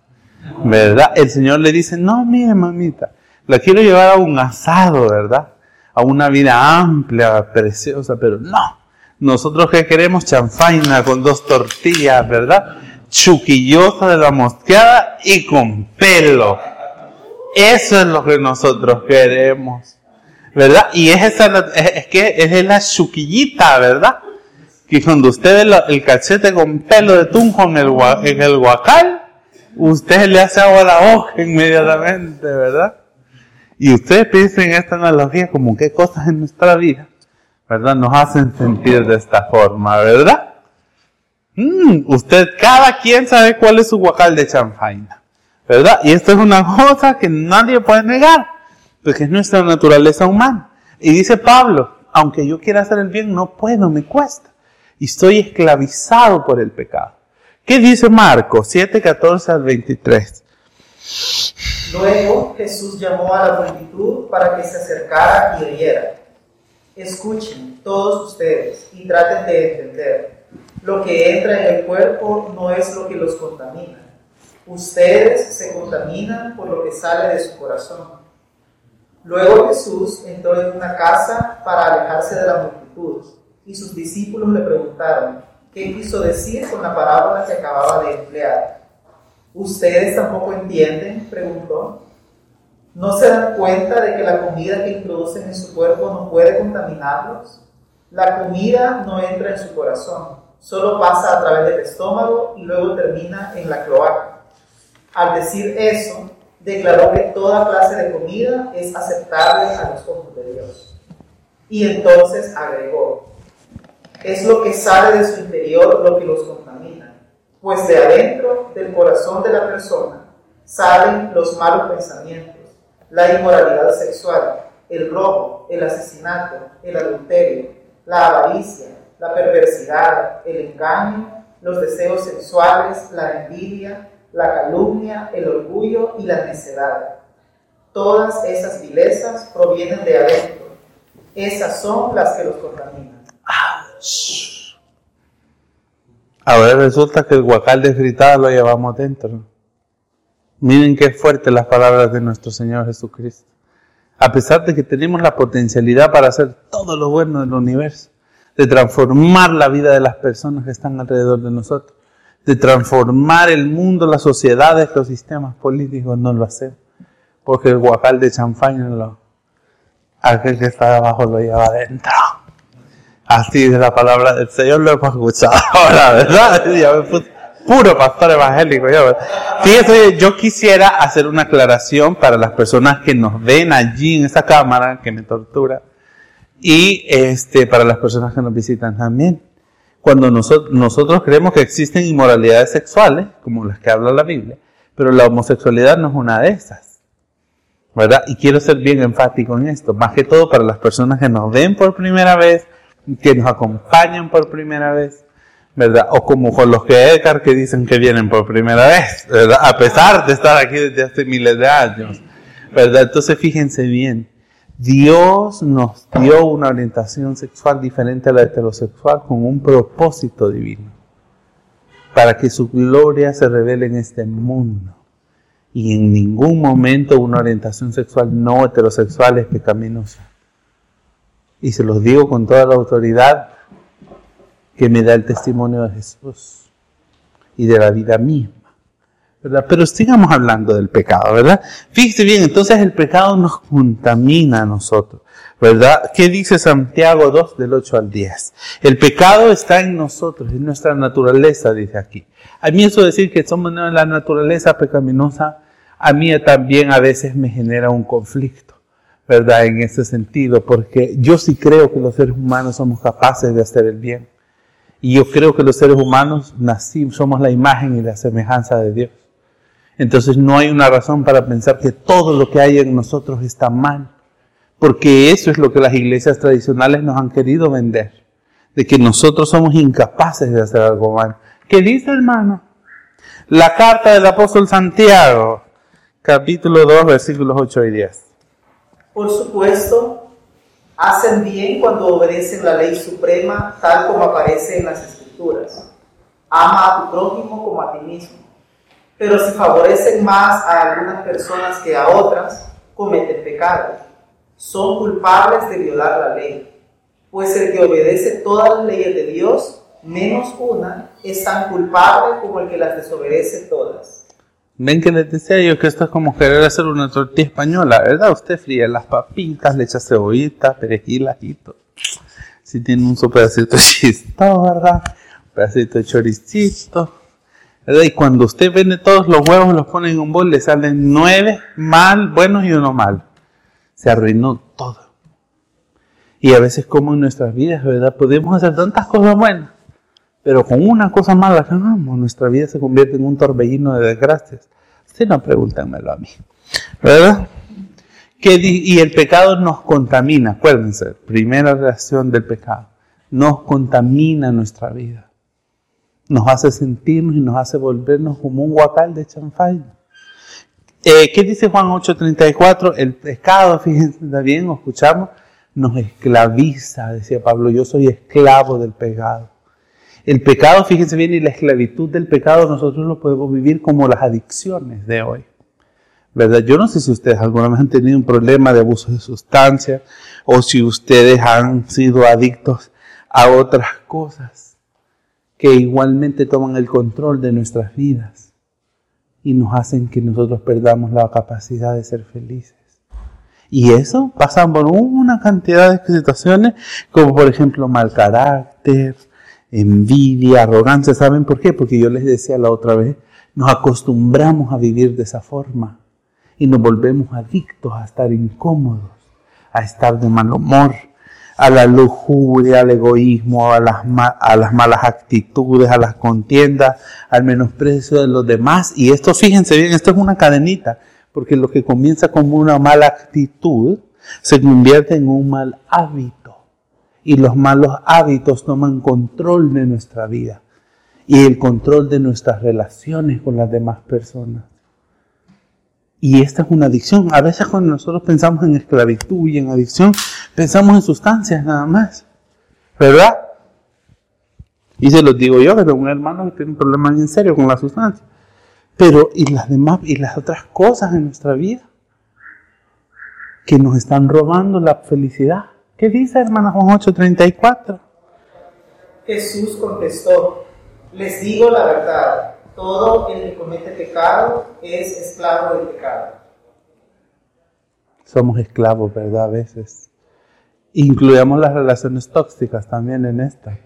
¿verdad? El Señor le dice, no, mire mamita, la quiero llevar a un asado, ¿verdad? A una vida amplia, preciosa, pero no. Nosotros que queremos chanfaina con dos tortillas, ¿verdad? Chuquillosa de la mosqueada y con pelo. Eso es lo que nosotros queremos. ¿verdad? Y es esa, es, que es la chuquillita, ¿verdad? Que cuando usted ve el cachete con pelo de tunjo en el, guacal, usted le hace agua la hoja inmediatamente, ¿verdad? Y ustedes piensen en esta analogía como qué cosas en nuestra vida, ¿verdad? Nos hacen sentir de esta forma, ¿verdad? Mm, usted, cada quien sabe cuál es su guacal de chanfaina, ¿verdad? Y esto es una cosa que nadie puede negar porque es nuestra naturaleza humana. Y dice Pablo, aunque yo quiera hacer el bien, no puedo, me cuesta. Y estoy esclavizado por el pecado. ¿Qué dice Marcos 7, 14 al 23? Luego Jesús llamó a la multitud para que se acercara y oyera. Escuchen todos ustedes y traten de entender. Lo que entra en el cuerpo no es lo que los contamina. Ustedes se contaminan por lo que sale de su corazón Luego Jesús entró en una casa para alejarse de la multitud y sus discípulos le preguntaron qué quiso decir con la parábola que acababa de emplear. ¿Ustedes tampoco entienden? preguntó. ¿No se dan cuenta de que la comida que introducen en su cuerpo no puede contaminarlos? La comida no entra en su corazón, solo pasa a través del estómago y luego termina en la cloaca. Al decir eso, declaró que toda clase de comida es aceptable a los ojos de Dios. Y entonces agregó, es lo que sale de su interior lo que los contamina, pues de adentro del corazón de la persona salen los malos pensamientos, la inmoralidad sexual, el robo, el asesinato, el adulterio, la avaricia, la perversidad, el engaño, los deseos sexuales, la envidia, la calumnia, el orgullo y la necedad. Todas esas vilezas provienen de adentro. Esas son las que los contaminan. Ahora resulta que el guacal de fritada lo llevamos dentro. Miren qué fuertes las palabras de nuestro Señor Jesucristo. A pesar de que tenemos la potencialidad para hacer todo lo bueno del universo, de transformar la vida de las personas que están alrededor de nosotros, de transformar el mundo, las sociedades, los sistemas políticos, no lo hacemos. Porque el guacal de champaña, lo, aquel que está abajo lo lleva adentro. Así de la palabra del Señor lo hemos escuchado <laughs> ahora, ¿verdad? Ya me puse puro pastor evangélico. Yo. Fíjese, yo quisiera hacer una aclaración para las personas que nos ven allí en esa cámara que me tortura y este, para las personas que nos visitan también cuando nosotros, nosotros creemos que existen inmoralidades sexuales, como las que habla la Biblia, pero la homosexualidad no es una de esas. ¿Verdad? Y quiero ser bien enfático en esto, más que todo para las personas que nos ven por primera vez, que nos acompañan por primera vez, ¿verdad? O como con los que Edgar que dicen que vienen por primera vez, ¿verdad? A pesar de estar aquí desde hace miles de años, ¿verdad? Entonces fíjense bien, Dios nos dio una orientación sexual diferente a la heterosexual con un propósito divino, para que su gloria se revele en este mundo. Y en ningún momento una orientación sexual no heterosexual es pecaminosa. Y se los digo con toda la autoridad que me da el testimonio de Jesús y de la vida misma. Pero sigamos hablando del pecado, ¿verdad? Fíjese bien, entonces el pecado nos contamina a nosotros, ¿verdad? ¿Qué dice Santiago 2 del 8 al 10? El pecado está en nosotros, en nuestra naturaleza, dice aquí. A mí eso decir que somos la naturaleza pecaminosa, a mí también a veces me genera un conflicto, ¿verdad? En ese sentido, porque yo sí creo que los seres humanos somos capaces de hacer el bien. Y yo creo que los seres humanos nacimos, somos la imagen y la semejanza de Dios. Entonces no hay una razón para pensar que todo lo que hay en nosotros está mal, porque eso es lo que las iglesias tradicionales nos han querido vender, de que nosotros somos incapaces de hacer algo mal. ¿Qué dice hermano? La carta del apóstol Santiago, capítulo 2, versículos 8 y 10. Por supuesto, hacen bien cuando obedecen la ley suprema tal como aparece en las escrituras. Ama a tu prójimo como a ti mismo pero si favorecen más a algunas personas que a otras, cometen pecado. Son culpables de violar la ley, pues el que obedece todas las leyes de Dios, menos una, es tan culpable como el que las desobedece todas. Ven que les decía yo que esto es como querer hacer una tortilla española, ¿verdad? Usted fríe las papitas, le echa cebollita, perejil, ajito. Si tiene un su pedacito de chisto, ¿verdad? Un pedacito de choricito, y cuando usted vende todos los huevos, los pone en un bol, le salen nueve mal, buenos y uno mal. Se arruinó todo. Y a veces como en nuestras vidas, ¿verdad? Podemos hacer tantas cosas buenas, pero con una cosa mala que hagamos, nuestra vida se convierte en un torbellino de desgracias. Si no, pregúntenmelo a mí. ¿Verdad? Y el pecado nos contamina, acuérdense, primera reacción del pecado, nos contamina nuestra vida nos hace sentirnos y nos hace volvernos como un guacal de chanfay. Eh, ¿Qué dice Juan 8:34? El pecado, <laughs> fíjense también, escuchamos, nos esclaviza, decía Pablo, yo soy esclavo del pecado. El pecado, fíjense bien, y la esclavitud del pecado nosotros lo podemos vivir como las adicciones de hoy. ¿Verdad? Yo no sé si ustedes alguna vez han tenido un problema de abuso de sustancias o si ustedes han sido adictos a otras cosas que igualmente toman el control de nuestras vidas. y nos hacen que nosotros perdamos la capacidad de ser felices. Y eso pasa por una cantidad de situaciones, como por ejemplo mal carácter, envidia, arrogancia. ¿Saben por qué? Porque yo les decía la otra vez, nos acostumbramos a vivir de esa forma y nos volvemos adictos a estar incómodos, a estar de mal humor, a la lujuria, al egoísmo, a las, malas actitudes, a las contiendas, al menosprecio de los demás. Y esto, fíjense bien, esto es una cadenita, porque lo que comienza como una mala actitud se convierte en un mal hábito. Y los malos hábitos toman control de nuestra vida y el control de nuestras relaciones con las demás personas. Y esta es una adicción. A veces cuando nosotros pensamos en esclavitud y en adicción, pensamos en sustancias nada más. ¿Verdad? Y se los digo yo, que tengo un hermano que tiene un problema en serio con la sustancia. Pero, ¿y las demás, y las otras cosas en nuestra vida? Que nos están robando la felicidad. ¿Qué dice hermana Juan 8:34? Jesús contestó, les digo la verdad todo el que comete pecado es esclavo del pecado. Somos esclavos, ¿verdad? A veces. Incluyamos las relaciones tóxicas también en esta,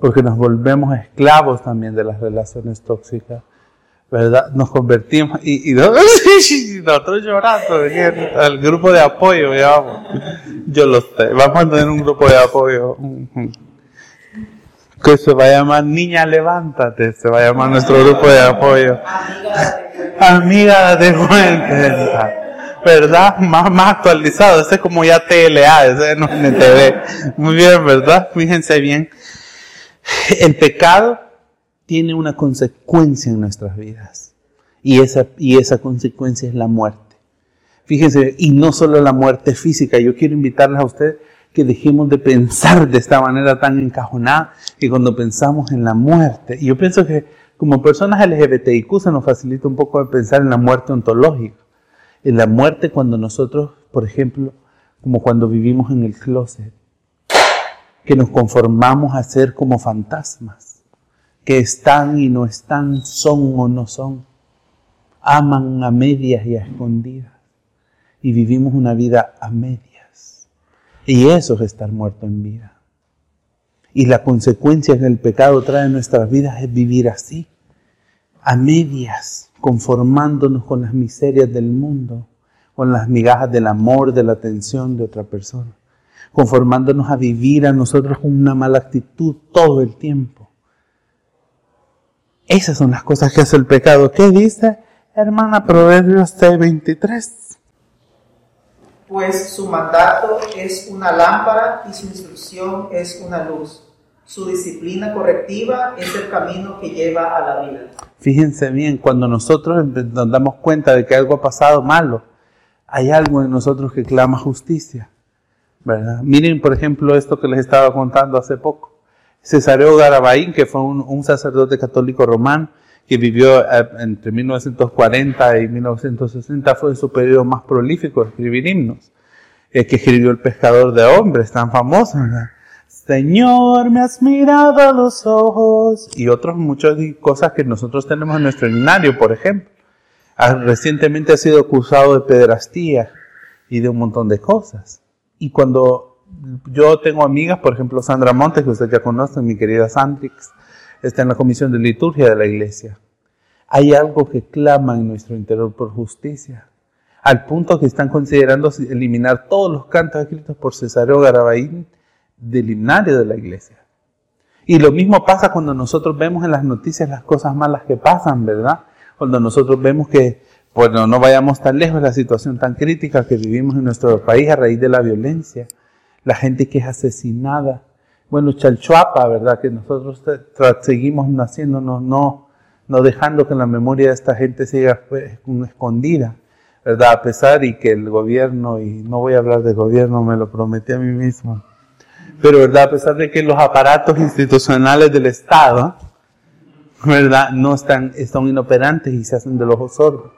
porque nos volvemos esclavos también de las relaciones tóxicas. ¿Verdad? Nos convertimos y, y <laughs> nosotros llorando, el grupo de apoyo, ya vamos. Yo lo sé, vamos a tener un grupo de apoyo que se va a llamar Niña Levántate, se va a llamar nuestro grupo de apoyo. Amiga de cuenta. ¿Verdad? Más, más actualizado, ese es como ya TLA, ese no es NTV. Muy bien, ¿verdad? Fíjense bien. El pecado tiene una consecuencia en nuestras vidas. Y esa, y esa consecuencia es la muerte. Fíjense, y no solo la muerte física. Yo quiero invitarles a ustedes que dejemos de pensar de esta manera tan encajonada y cuando pensamos en la muerte. Y yo pienso que como personas LGBTIQ se nos facilita un poco pensar en la muerte ontológica. En la muerte cuando nosotros, por ejemplo, como cuando vivimos en el closet, que nos conformamos a ser como fantasmas, que están y no están, son o no son, aman a medias y a escondidas, y vivimos una vida a medias. Y eso es estar muerto en vida. Y la consecuencia que el pecado trae en nuestras vidas es vivir así, a medias, conformándonos con las miserias del mundo, con las migajas del amor, de la atención de otra persona, conformándonos a vivir a nosotros con una mala actitud todo el tiempo. Esas son las cosas que hace el pecado. ¿Qué dice, hermana Proverbios 23? pues su mandato es una lámpara y su instrucción es una luz. Su disciplina correctiva es el camino que lleva a la vida. Fíjense bien, cuando nosotros nos damos cuenta de que algo ha pasado malo, hay algo en nosotros que clama justicia. ¿verdad? Miren, por ejemplo, esto que les estaba contando hace poco. Cesareo Garabaín, que fue un, sacerdote católico romano, que vivió eh, entre 1940 y 1960, fue su periodo más prolífico de escribir himnos. El que escribió El pescador de hombres, tan famoso, Señor, me has mirado a los ojos. Y otras muchas cosas que nosotros tenemos en nuestro himnario, por ejemplo. Ah, recientemente ha sido acusado de pederastía y de un montón de cosas. Y cuando yo tengo amigas, por ejemplo Sandra Montes, que ustedes ya conocen, mi querida Sandrix, está en la comisión de liturgia de la iglesia. Hay algo que clama en nuestro interior por justicia, al punto que están considerando eliminar todos los cantos escritos por Cesareo Garabaín del himnario de la iglesia. Y lo mismo pasa cuando nosotros vemos en las noticias las cosas malas que pasan, ¿verdad? Cuando nosotros vemos que, bueno, no vayamos tan lejos, la situación tan crítica que vivimos en nuestro país a raíz de la violencia, la gente que es asesinada, bueno, Chalchuapa, ¿verdad? Que nosotros seguimos naciéndonos, no, no dejando que la memoria de esta gente siga pues, escondida, ¿verdad? A pesar y que el gobierno, y no voy a hablar de gobierno, me lo prometí a mí mismo, pero ¿verdad? A pesar de que los aparatos institucionales del Estado, ¿verdad? No están, están inoperantes y se hacen de los sordos.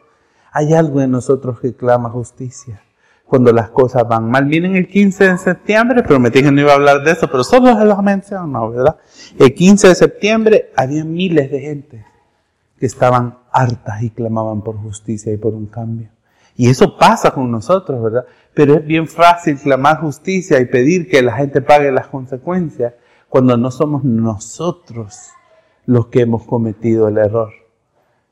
Hay algo en nosotros que clama justicia cuando las cosas van mal. Miren el 15 de septiembre, prometí que no iba a hablar de eso, pero solo se los menciono, ¿verdad? El 15 de septiembre había miles de gente que estaban hartas y clamaban por justicia y por un cambio. Y eso pasa con nosotros, ¿verdad? Pero es bien fácil clamar justicia y pedir que la gente pague las consecuencias cuando no somos nosotros los que hemos cometido el error.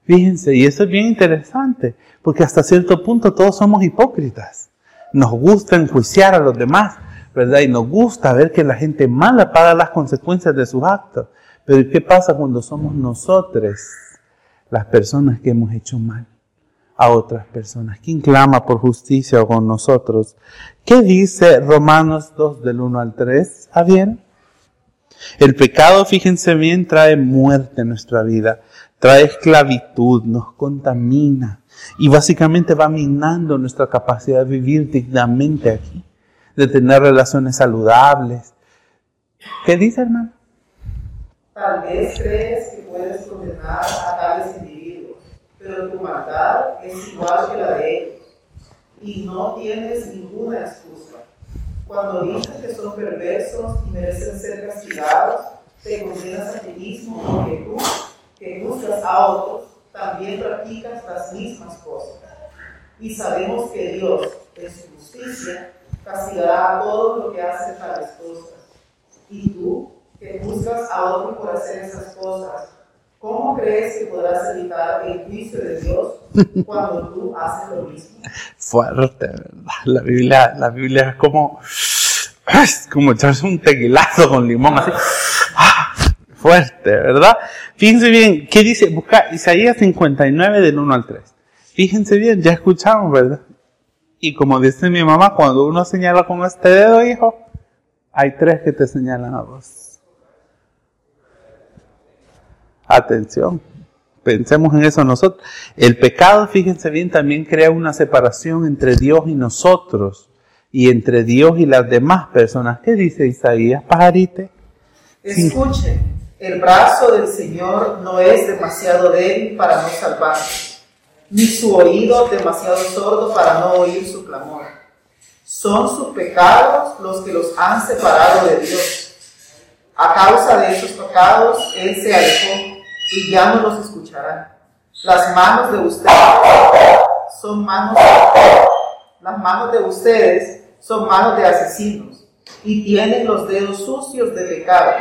Fíjense, y eso es bien interesante, porque hasta cierto punto todos somos hipócritas. Nos gusta enjuiciar a los demás, ¿verdad? Y nos gusta ver que la gente mala paga las consecuencias de sus actos. Pero ¿qué pasa cuando somos nosotros las personas que hemos hecho mal a otras personas? ¿Quién clama por justicia con nosotros? ¿Qué dice Romanos 2 del 1 al 3? ¿Ah, bien? El pecado, fíjense bien, trae muerte en nuestra vida trae esclavitud, nos contamina y básicamente va minando nuestra capacidad de vivir dignamente aquí, de tener relaciones saludables. ¿Qué dice hermano? Tal vez crees que puedes condenar a tales individuos, pero tu maldad es igual que la de ellos y no tienes ninguna excusa. Cuando dices que son perversos y merecen ser castigados, te condenas a ti mismo porque tú que juzgas a otros, también practicas las mismas cosas. Y sabemos que Dios, en su justicia, castigará a todo lo que hace tales cosas. Y tú, que juzgas a otros por hacer esas cosas, ¿cómo crees que podrás evitar el juicio de Dios cuando tú haces lo mismo? Fuerte, ¿verdad? La Biblia, la Biblia es como, es como echarse un tequilazo con limón así fuerte, ¿verdad? Fíjense bien, ¿qué dice? Busca Isaías 59 del 1 al 3. Fíjense bien, ya escuchamos, ¿verdad? Y como dice mi mamá, cuando uno señala con este dedo, hijo, hay tres que te señalan a vos. Atención, pensemos en eso nosotros. El pecado, fíjense bien, también crea una separación entre Dios y nosotros y entre Dios y las demás personas. ¿Qué dice Isaías, pajarite? Escuchen el brazo del Señor no es demasiado débil para no salvar, ni su oído demasiado sordo para no oír su clamor. Son sus pecados los que los han separado de Dios. A causa de esos pecados, Él se alejó y ya no los escuchará. Las manos de ustedes son manos, las manos de ustedes son manos de asesinos y tienen los dedos sucios de pecado.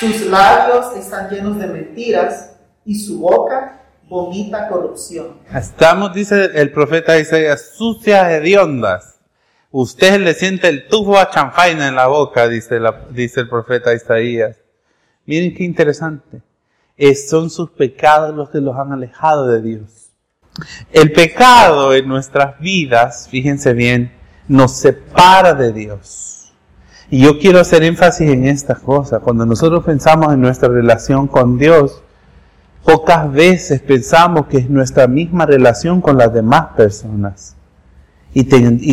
Sus labios están llenos de mentiras y su boca vomita corrupción. Estamos, dice el profeta Isaías, sucias hediondas. Usted le siente el tufo a chanfaina en la boca, dice el profeta Isaías. Miren qué interesante. Es, son sus pecados los que los han alejado de Dios. El pecado en nuestras vidas, fíjense bien, nos separa de Dios. Y yo quiero hacer énfasis en esta cosa. Cuando nosotros pensamos en nuestra relación con Dios, pocas veces pensamos que es nuestra misma relación con las demás personas. Y,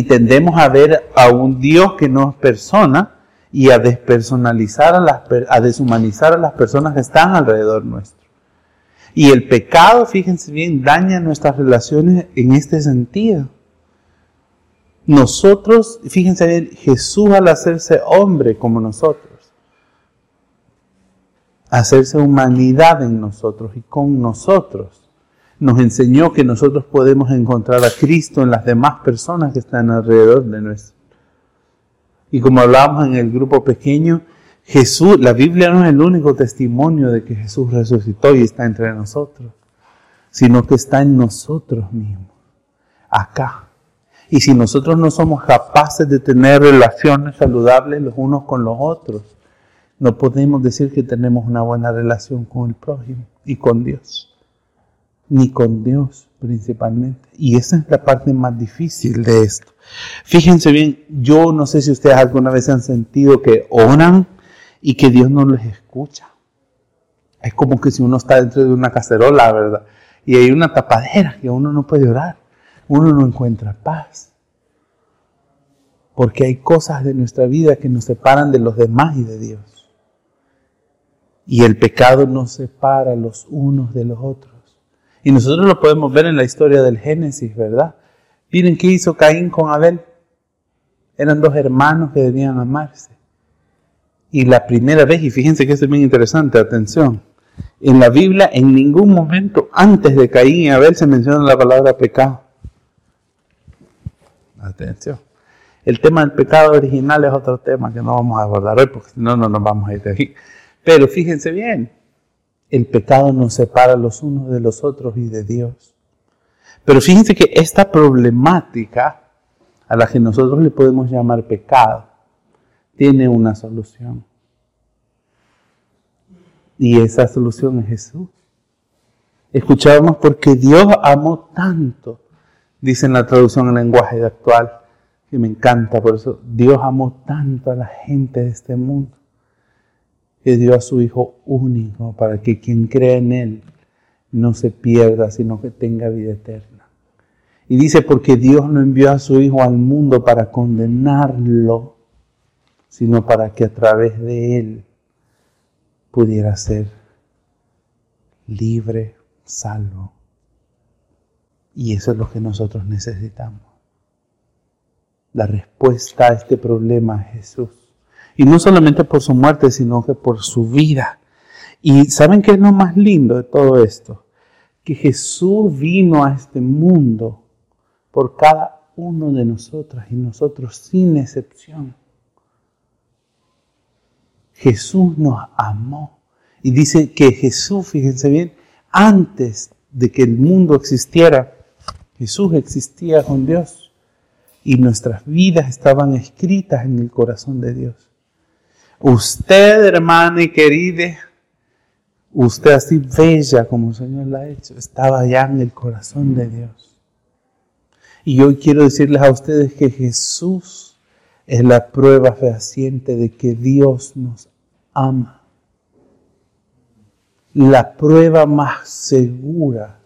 tendemos a ver a un Dios que no es persona y a despersonalizar, a, las, a deshumanizar a las personas que están alrededor nuestro. Y el pecado, fíjense bien, daña nuestras relaciones en este sentido. Nosotros, fíjense bien, Jesús al hacerse hombre como nosotros, hacerse humanidad en nosotros y con nosotros, nos enseñó que nosotros podemos encontrar a Cristo en las demás personas que están alrededor de nosotros. Y como hablábamos en el grupo pequeño, Jesús, la Biblia no es el único testimonio de que Jesús resucitó y está entre nosotros, sino que está en nosotros mismos, acá y si nosotros no somos capaces de tener relaciones saludables los unos con los otros, no podemos decir que tenemos una buena relación con el prójimo y con Dios. Ni con Dios principalmente. Y esa es la parte más difícil de esto. Fíjense bien, yo no sé si ustedes alguna vez han sentido que oran y que Dios no les escucha. Es como que si uno está dentro de una cacerola, ¿verdad? Y hay una tapadera que uno no puede orar uno no encuentra paz. Porque hay cosas de nuestra vida que nos separan de los demás y de Dios. Y el pecado nos separa los unos de los otros. Y nosotros lo podemos ver en la historia del Génesis, ¿verdad? Miren qué hizo Caín con Abel. Eran dos hermanos que debían amarse. Y la primera vez, y fíjense que esto es bien interesante, atención, En la Biblia, en ningún momento antes de Caín y Abel se menciona la palabra pecado. Atención. El tema del pecado original es otro tema que no vamos a abordar hoy porque si no, no nos vamos a ir de aquí. Pero fíjense bien, el pecado nos separa los unos de los otros y de Dios. Pero fíjense que esta problemática a la que nosotros le podemos llamar pecado tiene una solución. Y esa solución es Jesús. Escuchábamos porque Dios amó tanto, dice en la traducción en lenguaje actual, que me encanta, por eso Dios amó tanto a la gente de este mundo, que dio a su Hijo único para que quien cree en Él no se pierda, sino que tenga vida eterna. Y dice, porque Dios no envió a su Hijo al mundo para condenarlo, sino para que a través de Él pudiera ser libre, salvo. Y eso es lo que nosotros necesitamos. La respuesta a este problema es Jesús. Y no solamente por su muerte, sino que por su vida. Y ¿saben qué es lo más lindo de todo esto? Que Jesús vino a este mundo por cada uno de nosotros y nosotros sin excepción. Jesús nos amó. Y dice que Jesús, fíjense bien, antes de que el mundo existiera, Jesús existía con Dios. Y nuestras vidas estaban escritas en el corazón de Dios. Usted, hermana y querida, usted así bella como el Señor la ha hecho, estaba ya en el corazón de Dios. Y hoy quiero decirles a ustedes que Jesús es la prueba fehaciente de que Dios nos ama. La prueba más segura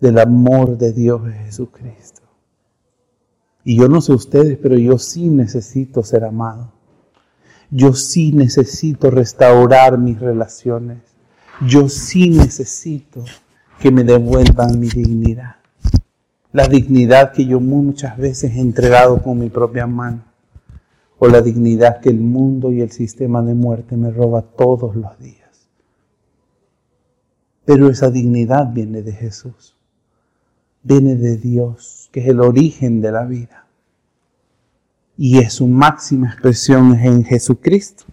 del amor de Dios es Jesucristo. Y yo no sé ustedes, pero yo sí necesito ser amado. Yo sí necesito restaurar mis relaciones. Yo sí necesito que me devuelvan mi dignidad. La dignidad que yo muchas veces he entregado con mi propia mano o la dignidad que el mundo y el sistema de muerte me roba todos los días. Pero esa dignidad viene de Jesús, viene de Dios, que es el origen de la vida. Y es su máxima expresión en Jesucristo.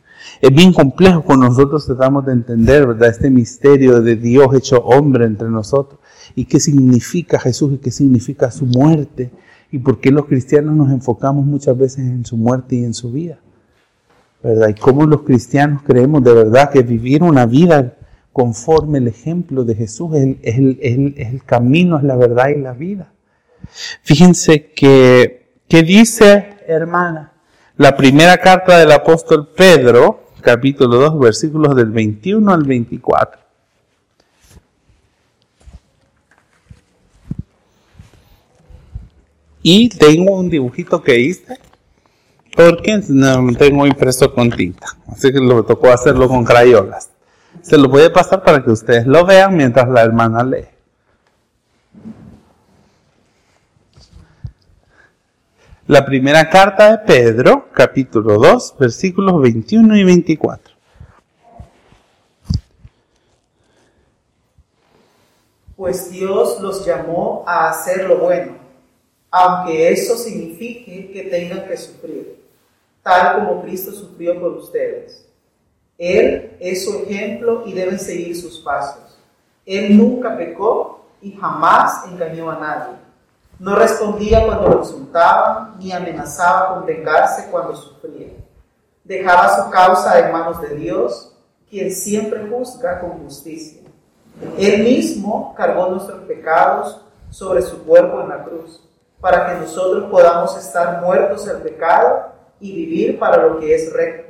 Es bien complejo cuando nosotros tratamos de entender, ¿verdad? Este misterio de Dios hecho hombre entre nosotros. Y qué significa Jesús y qué significa su muerte y por qué los cristianos nos enfocamos muchas veces en su muerte y en su vida. ¿Verdad? Y cómo los cristianos creemos de verdad que vivir una vida conforme el ejemplo de Jesús es el, camino, es la verdad y la vida. Fíjense que, que dice, hermana, la primera carta del apóstol Pedro, capítulo 2, versículos del 21 al 24. Y tengo un dibujito que hice porque no tengo impreso con tinta. Así que lo tocó hacerlo con crayolas. Se lo voy a pasar para que ustedes lo vean mientras la hermana lee. La primera carta de Pedro, capítulo 2, versículos 21 y 24. Pues Dios los llamó a hacer lo bueno aunque eso signifique que tengan que sufrir, tal como Cristo sufrió por ustedes. Él es su ejemplo y deben seguir sus pasos. Él nunca pecó y jamás engañó a nadie. No respondía cuando lo insultaban ni amenazaba con vengarse cuando sufría. Dejaba su causa en manos de Dios, quien siempre juzga con justicia. Él mismo cargó nuestros pecados sobre su cuerpo en la cruz para que nosotros podamos estar muertos al pecado y vivir para lo que es recto.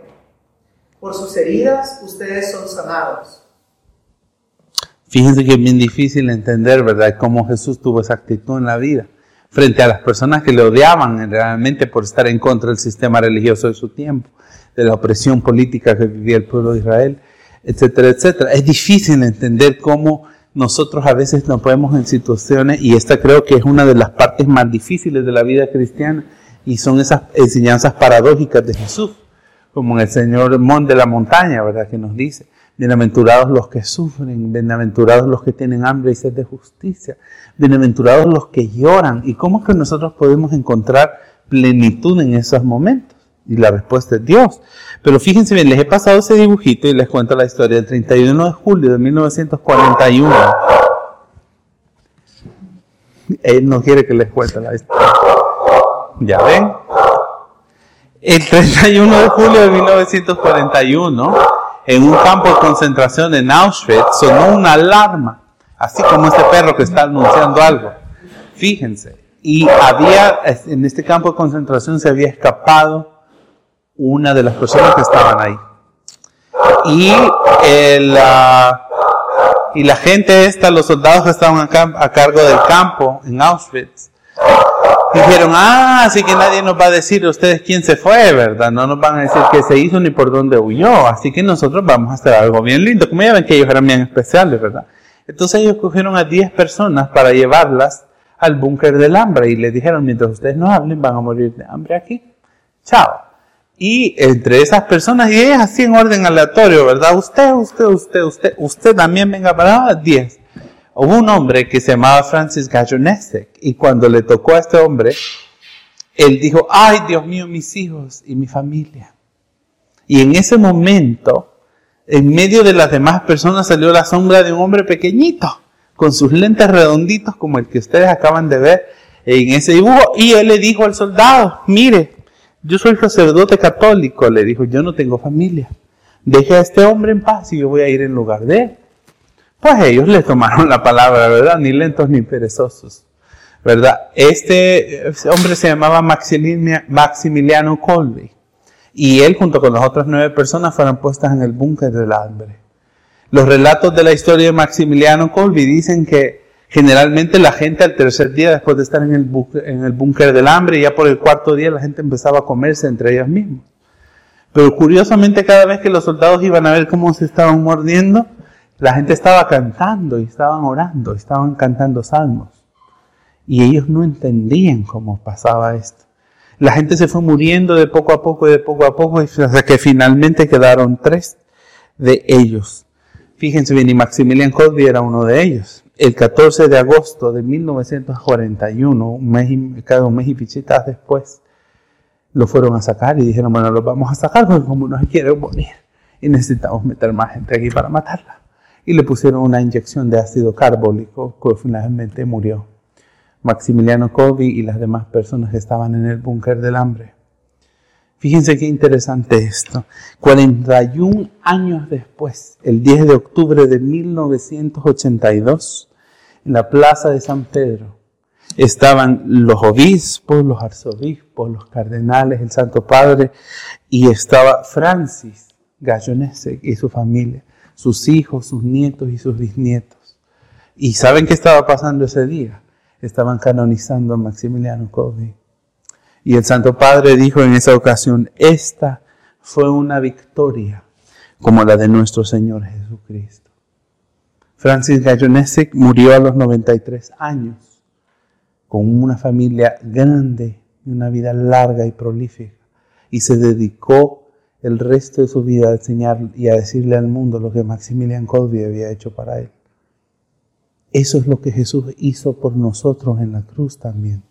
Por sus heridas ustedes son sanados. Fíjense que es bien difícil entender, ¿verdad?, cómo Jesús tuvo esa actitud en la vida frente a las personas que le odiaban realmente por estar en contra del sistema religioso de su tiempo, de la opresión política que vivía el pueblo de Israel, etcétera, etcétera. Es difícil entender cómo nosotros a veces nos ponemos en situaciones, y esta creo que es una de las partes más difíciles de la vida cristiana, y son esas enseñanzas paradójicas de Jesús, como en el Señor Mon de la Montaña, ¿verdad? Que nos dice, Bienaventurados los que sufren, bienaventurados los que tienen hambre y sed de justicia, bienaventurados los que lloran. ¿Y cómo es que nosotros podemos encontrar plenitud en esos momentos? Y la respuesta es Dios. Pero fíjense bien, les he pasado ese dibujito y les cuento la historia. El 31 de julio de 1941. Él no quiere que les cuente la historia. ¿Ya ven? El 31 de julio de 1941, en un campo de concentración en Auschwitz, sonó una alarma, así como este perro que está anunciando algo. Fíjense, y había, en este campo de concentración se había escapado una de las personas que estaban ahí. Y, el, y la gente esta, los soldados que estaban a cargo del campo en Auschwitz, dijeron, ah, así que nadie nos va a decir ustedes quién se fue, ¿verdad? No nos van a decir qué se hizo ni por dónde huyó, así que nosotros vamos a hacer algo bien lindo. Como ya ven que ellos eran bien especiales, ¿verdad? Entonces ellos cogieron a 10 personas para llevarlas al búnker del hambre y les dijeron, mientras ustedes no hablen, van a morir de hambre aquí. Chao. Y entre esas personas, y ellas así en orden aleatorio, ¿verdad? Usted, usted, usted, usted, usted también venga para 10. Hubo un hombre que se llamaba Francis Gajonesek y cuando le tocó a este hombre, él dijo, ay Dios mío, mis hijos y mi familia. Y en ese momento, en medio de las demás personas salió la sombra de un hombre pequeñito, con sus lentes redonditos como el que ustedes acaban de ver en ese dibujo. Y él le dijo al soldado, mire, yo soy sacerdote católico, le dijo, yo no tengo familia. Deje a este hombre en paz y yo voy a ir en lugar de él. Pues ellos le tomaron la palabra, ¿verdad? Ni lentos ni perezosos, ¿verdad? Este hombre se llamaba Maximiliano Colby y él junto con las otras nueve personas fueron puestas en el búnker del hambre. Los relatos de la historia de Maximiliano Colby dicen que generalmente la gente al tercer día, después de estar en el, búnker del hambre, ya por el cuarto día la gente empezaba a comerse entre ellos mismos. Pero curiosamente cada vez que los soldados iban a ver cómo se estaban mordiendo, la gente estaba cantando y estaban orando, estaban cantando salmos. Y ellos no entendían cómo pasaba esto. La gente se fue muriendo de poco a poco y de poco a poco hasta que finalmente quedaron tres de ellos. Fíjense bien, y Maximilian Cody era uno de ellos. El 14 de agosto de 1941, un mes y, cada un mes y pichitas después, lo fueron a sacar y dijeron, bueno, lo vamos a sacar porque como no se quiere morir y necesitamos meter más gente aquí para matarla y le pusieron una inyección de ácido carbólico que finalmente murió. Maximiliano Colby y las demás personas que estaban en el búnker del hambre. Fíjense qué interesante esto. 41 años después, el 10 de octubre de 1982, en la plaza de San Pedro, estaban los obispos, los arzobispos, los cardenales, el Santo Padre, y estaba Francis Gallonese y su familia sus hijos, sus nietos y sus bisnietos. ¿Y saben qué estaba pasando ese día? Estaban canonizando a Maximiliano Kolbe. Y el Santo Padre dijo en esa ocasión, esta fue una victoria como la de nuestro Señor Jesucristo. Francis Gallonesek murió a los 93 años, con una familia grande y una vida larga y prolífica, y se dedicó el resto de su vida a enseñar y a decirle al mundo lo que Maximilian Colby había hecho para él. Eso es lo que Jesús hizo por nosotros en la cruz también.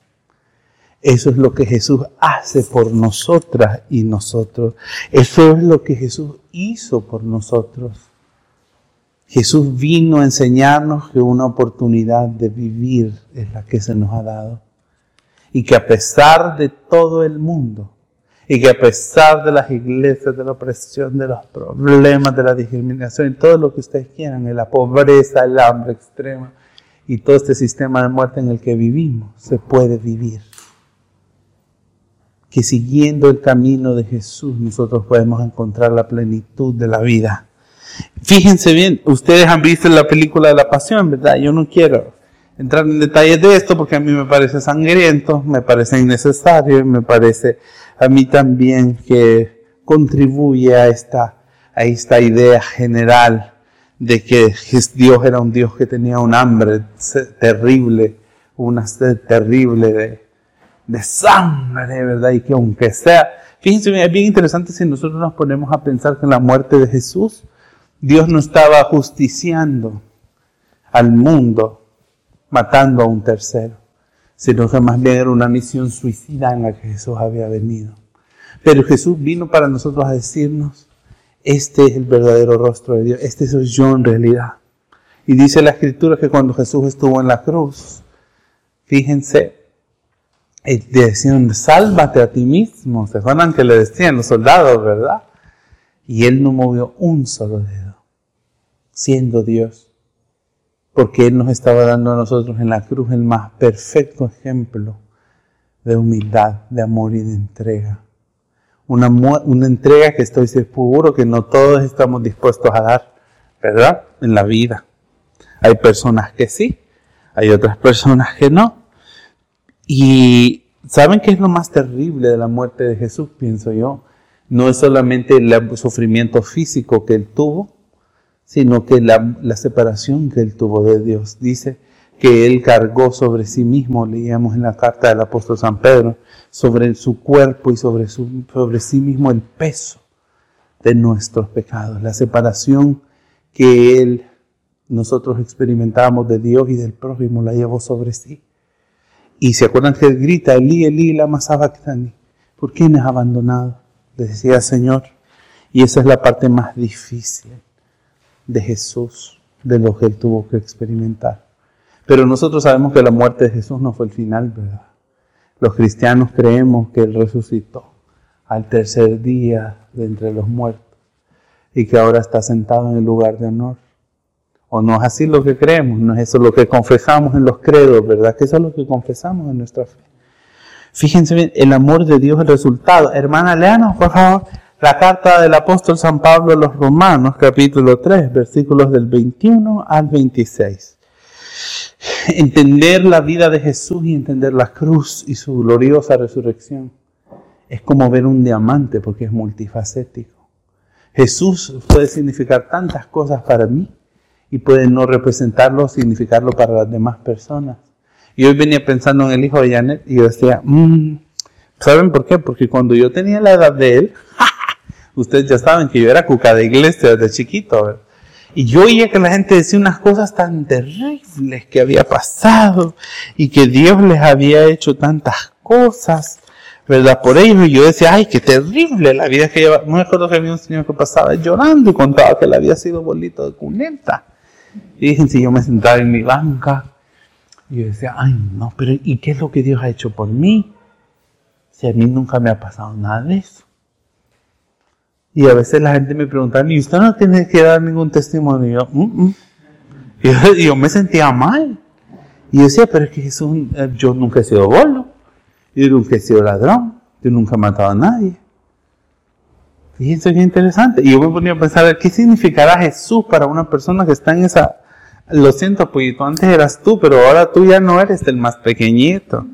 Eso es lo que Jesús hace por nosotras y nosotros. Eso es lo que Jesús hizo por nosotros. Jesús vino a enseñarnos que una oportunidad de vivir es la que se nos ha dado. Y que a pesar de todo el mundo, y que a pesar de las iglesias, de la opresión, de los problemas, de la discriminación y todo lo que ustedes quieran, de la pobreza, el hambre extrema y todo este sistema de muerte en el que vivimos, se puede vivir. Que siguiendo el camino de Jesús nosotros podemos encontrar la plenitud de la vida. Fíjense bien, ustedes han visto la película de la pasión, ¿verdad? Yo no quiero entrar en detalles de esto porque a mí me parece sangriento, me parece innecesario, me parece a mí también que contribuye a esta, a esta idea general de que Dios era un Dios que tenía un hambre terrible, una sed terrible de, de sangre, ¿verdad? Y que aunque sea, fíjense, es bien interesante si nosotros nos ponemos a pensar que la muerte de Jesús Dios no estaba justiciando al mundo matando a un tercero, sino que más bien era una misión suicida en la que Jesús había venido. Pero Jesús vino para nosotros a decirnos, este es el verdadero rostro de Dios, este soy yo en realidad. Y dice la escritura que cuando Jesús estuvo en la cruz, fíjense, eh, decían, sálvate a ti mismo. ¿Se acuerdan que le decían los soldados, verdad? Y él no movió un solo dedo, siendo Dios. Porque Él nos estaba dando a nosotros en la cruz el más perfecto ejemplo de humildad, de amor y de entrega. Una, entrega que estoy seguro que no todos estamos dispuestos a dar, ¿verdad? En la vida. Hay personas que sí, hay otras personas que no. Y ¿saben qué es lo más terrible de la muerte de Jesús? Pienso yo. No es solamente el sufrimiento físico que él tuvo, sino que la, separación que él tuvo de Dios. Dice que él cargó sobre sí mismo, leíamos en la carta del apóstol San Pedro, sobre su cuerpo y sobre, su, sobre sí mismo el peso de nuestros pecados, la separación que él nosotros experimentábamos de Dios y del prójimo, la llevó sobre sí. Y se acuerdan que él grita, Eli, Eli, lama sabactani, ¿por quién has abandonado? Le decía Señor. Y esa es la parte más difícil de Jesús, de lo que él tuvo que experimentar. Pero nosotros sabemos que la muerte de Jesús no fue el final, ¿verdad? Los cristianos creemos que él resucitó al tercer día de entre los muertos y que ahora está sentado en el lugar de honor. ¿O no es así lo que creemos? ¿No es eso lo que confesamos en los credos, verdad? Que eso es lo que confesamos en nuestra fe. Fíjense bien, el amor de Dios el resultado. Hermana, léanos, por favor, la carta del apóstol San Pablo a los Romanos, capítulo 3, versículos del 21 al 26. Entender la vida de Jesús y entender la cruz y su gloriosa resurrección es como ver un diamante porque es multifacético. Jesús puede significar tantas cosas para mí y puede no representarlo, significarlo para las demás personas. Y hoy venía pensando en el hijo de Janet y yo decía, mm, ¿saben por qué? Porque cuando yo tenía la edad de él, <laughs> ustedes ya saben que yo era cuca de iglesia desde chiquito, y yo oía que la gente decía unas cosas tan terribles que había pasado y que Dios les había hecho tantas cosas, ¿verdad? Por ellos. Y yo decía, ay, qué terrible la vida que lleva. Me acuerdo que había un señor que pasaba llorando y contaba que le había sido bolito de cuneta. Y si yo me sentaba en mi banca y yo decía, ay, no, pero ¿y qué es lo que Dios ha hecho por mí? Si a mí nunca me ha pasado nada de eso. Y a veces la gente me pregunta, ¿y usted no tiene que dar ningún testimonio? Mm, mm". Y yo, <laughs> yo, me sentía mal. Y yo decía, pero es que eh, yo nunca he sido bolo, yo nunca he sido ladrón, yo nunca he matado a nadie. Fíjense qué interesante. Y yo me ponía a pensar, ¿qué significará Jesús para una persona que está en esa... Lo siento, pues antes eras tú, pero ahora tú ya no eres el más pequeñito.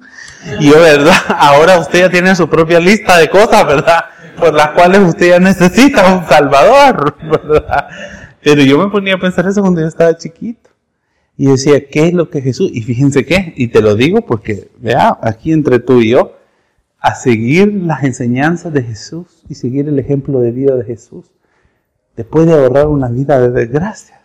Y yo, ¿verdad? <laughs> Ahora usted ya tiene su propia lista de cosas, ¿verdad? Por las cuales usted ya necesita un salvador, ¿verdad? Pero yo me ponía a pensar eso cuando yo estaba chiquito. Y decía, ¿qué es lo que Jesús? Y fíjense qué, y te lo digo porque, vea, aquí entre tú y yo, a seguir las enseñanzas de Jesús y seguir el ejemplo de vida de Jesús, te puede ahorrar una vida de desgracias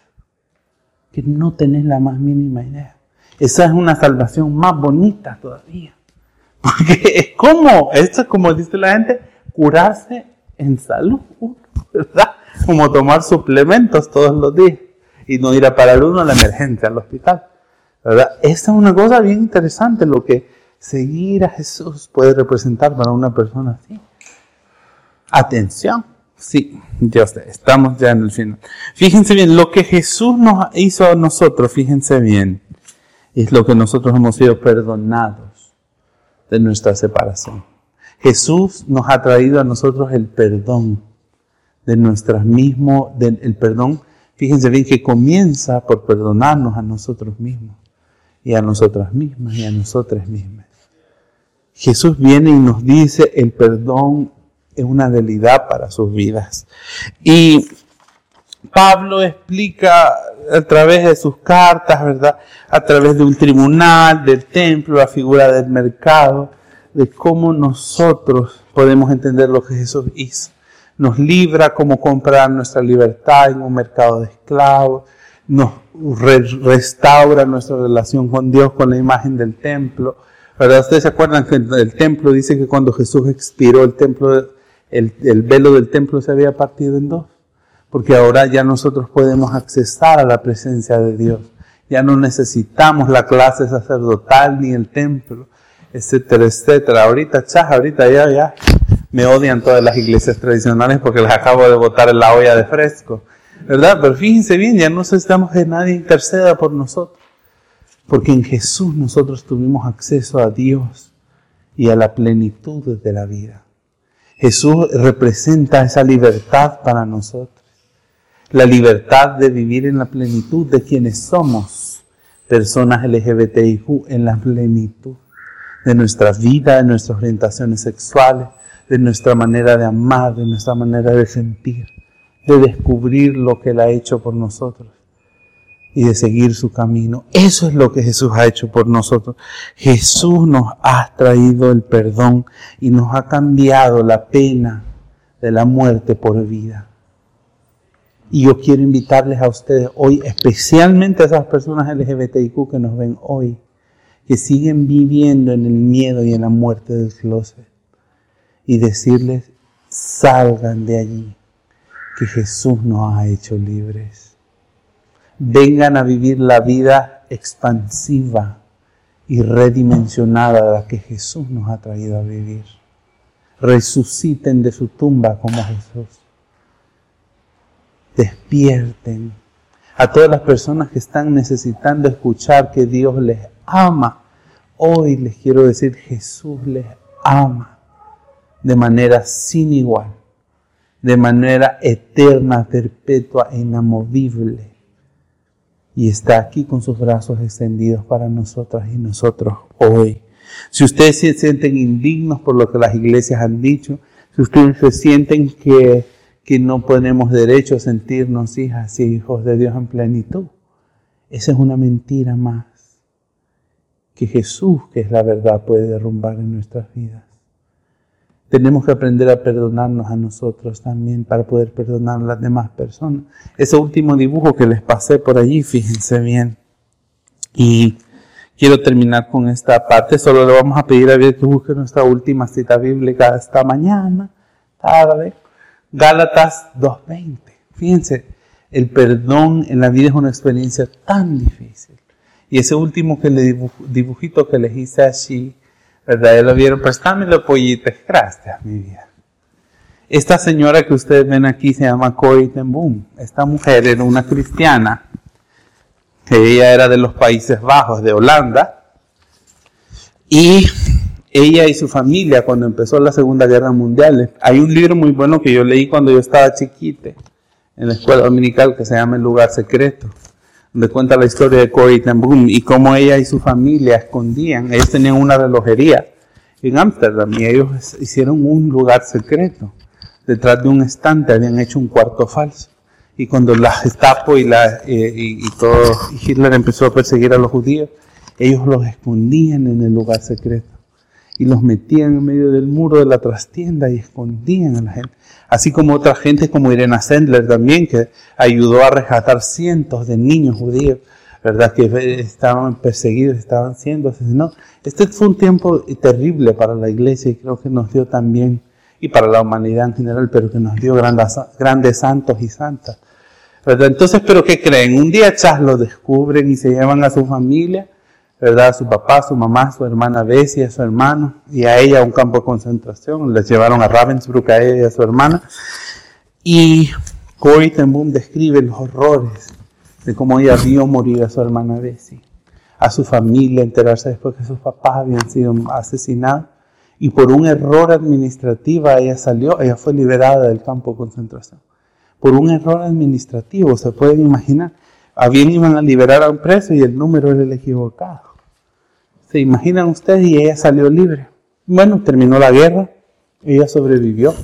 que no tenés la más mínima idea. Esa es una salvación más bonita todavía. <laughs> Porque es como, esto es como dice la gente, curarse en salud, ¿verdad? Como tomar suplementos todos los días y no ir a parar uno a la emergencia, al hospital, ¿verdad? Esa es una cosa bien interesante, lo que seguir a Jesús puede representar para una persona así. Atención. Sí, Dios, estamos ya en el final. Fíjense bien, lo que Jesús nos hizo a nosotros, fíjense bien, es lo que nosotros hemos sido perdonados de nuestra separación. Jesús nos ha traído a nosotros el perdón de nuestras mismos, el perdón, fíjense bien, que comienza por perdonarnos a nosotros mismos y a nosotras mismas y a nosotras mismas. Jesús viene y nos dice el perdón es una realidad para sus vidas. Y Pablo explica a través de sus cartas, ¿verdad? A través de un tribunal, del templo, la figura del mercado, de cómo nosotros podemos entender lo que Jesús hizo. nos libra cómo comprar nuestra libertad en un mercado de esclavos, nos restaura nuestra relación con Dios con la imagen del templo. ¿Verdad? Ustedes se acuerdan que el templo dice que cuando Jesús expiró el templo, el, el velo del templo se había partido en dos, porque ahora ya nosotros podemos accesar a la presencia de Dios. Ya no necesitamos la clase sacerdotal ni el templo, etcétera, etcétera. Ahorita, chas, ahorita ya, ya, me odian todas las iglesias tradicionales porque las acabo de botar en la olla de fresco. ¿verdad? Pero fíjense bien, ya no necesitamos que nadie interceda por nosotros, porque en Jesús nosotros tuvimos acceso a Dios y a la plenitud de la vida. Jesús representa esa libertad para nosotros, la libertad de vivir en la plenitud de quienes somos personas LGBTIQ, en la plenitud de nuestra vida, de nuestras orientaciones sexuales, de nuestra manera de amar, de nuestra manera de sentir de descubrir lo que Él ha hecho por nosotros y de seguir su camino. Eso es lo que Jesús ha hecho por nosotros. Jesús nos ha traído el perdón y nos ha cambiado la pena de la muerte por vida. Y yo quiero invitarles a ustedes hoy, especialmente a esas personas LGBTIQ que nos ven hoy, que siguen viviendo en el miedo y en la muerte del closet, y decirles, salgan de allí que Jesús nos ha hecho libres. Vengan a vivir la vida expansiva y redimensionada de la que Jesús nos ha traído a vivir. Resuciten de su tumba como Jesús. Despierten a todas las personas que están necesitando escuchar que Dios les ama. Hoy les quiero decir, Jesús les ama de manera sin igual de manera eterna, perpetua inamovible. Y está aquí con sus brazos extendidos para nosotras y nosotros hoy. Si ustedes se sienten indignos por lo que las iglesias han dicho, si ustedes se sienten que, que no tenemos derecho a sentirnos hijas y hijos de Dios en plenitud, esa es una mentira más que Jesús, que es la verdad, puede derrumbar en nuestras vidas. Tenemos que aprender a perdonarnos a nosotros también para poder perdonar a las demás personas. Ese último dibujo que les pasé por allí, fíjense bien. Y quiero terminar con esta parte. Solo le vamos a pedir a Dios que busque nuestra última cita bíblica esta mañana, tarde. Gálatas 2.20. Fíjense, el perdón en la vida es una experiencia tan difícil. Y ese último que le dibujito que les hice allí, ¿verdad? Ya lo vieron, préstamelo pollitos, gracias, mi vida. Esta señora que ustedes ven aquí se llama Corey ten. Esta mujer era una cristiana, ella era de los Países Bajos, de Holanda, y ella y su familia, cuando empezó la Segunda Guerra Mundial, hay un libro muy bueno que yo leí cuando yo estaba chiquite, en la escuela dominical, que se llama El lugar secreto donde cuenta la historia de Corey ten Boom y cómo ella y su familia escondían. Ellos tenían una relojería en Ámsterdam y ellos hicieron un lugar secreto. Detrás de un estante habían hecho un cuarto falso. Y cuando la Gestapo y, la, eh, y, todo Hitler empezó a perseguir a los judíos, ellos los escondían en el lugar secreto y los metían en medio del muro de la trastienda y escondían a la gente así como otra gente como Irena Sendler también, que ayudó a rescatar cientos de niños judíos, ¿verdad? Que estaban perseguidos, estaban siendo asesinados. Este fue un tiempo terrible para la iglesia y creo que nos dio también, y para la humanidad en general, pero que nos dio grandes, grandes santos y santas. ¿verdad? Entonces, ¿pero qué creen? Un día Chas lo descubren y se llevan a su familia ¿verdad? A su papá, su mamá, su hermana Bessie, a su hermano, y a ella a un campo de concentración. Les llevaron a Ravensbrück a ella y a su hermana. Y Corey ten Boom describe los horrores de cómo ella vio morir a su hermana Bessie, a su familia, enterarse después que sus papás habían sido asesinados. Y por un error administrativo ella salió, ella fue liberada del campo de concentración. Por un error administrativo, se pueden imaginar. Habían iban a liberar a un preso y el número era el equivocado. ¿Se imaginan ustedes? Y ella salió libre. Bueno, terminó la guerra, ella sobrevivió.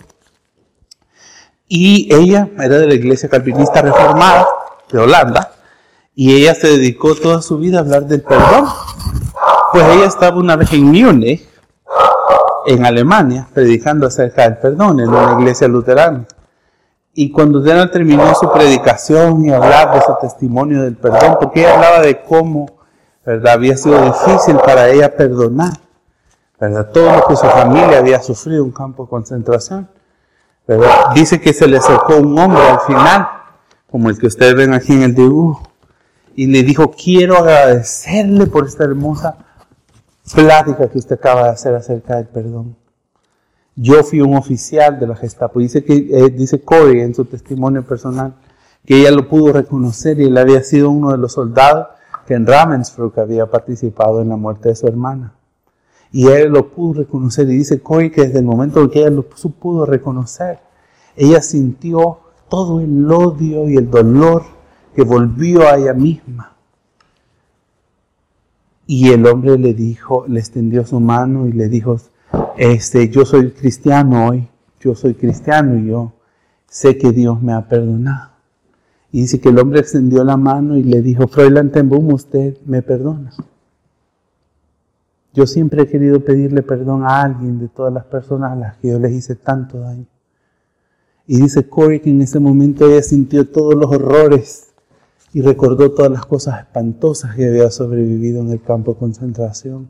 Y ella era de la iglesia calvinista reformada de Holanda. Y ella se dedicó toda su vida a hablar del perdón. Pues ella estaba una vez en Múnich, en Alemania, predicando acerca del perdón en una iglesia luterana. Y cuando terminó su predicación y hablar de su testimonio del perdón, porque ella hablaba de cómo, ¿verdad? Había sido difícil para ella perdonar, ¿verdad? Todo lo que su familia había sufrido, un campo de concentración, ¿verdad? Dice que se le acercó un hombre al final, como el que ustedes ven aquí en el dibujo, y le dijo, quiero agradecerle por esta hermosa plática que usted acaba de hacer acerca del perdón. Yo fui un oficial de la Gestapo. Dice, que, eh, dice Corey en su testimonio personal que ella lo pudo reconocer y él había sido uno de los soldados que en Ravensbrück había participado en la muerte de su hermana. Y él lo pudo reconocer y dice Corey que desde el momento en que ella lo pudo reconocer, ella sintió todo el odio y el dolor que volvió a ella misma. Y el hombre le dijo, le extendió su mano y le dijo, este, yo soy cristiano hoy, yo soy cristiano y yo sé que Dios me ha perdonado. Y dice que el hombre extendió la mano y le dijo, Fräulein usted me perdona. Yo siempre he querido pedirle perdón a alguien de todas las personas a las que yo les hice tanto daño. Y dice Corey que en ese momento ella sintió todos los horrores y recordó todas las cosas espantosas que había sobrevivido en el campo de concentración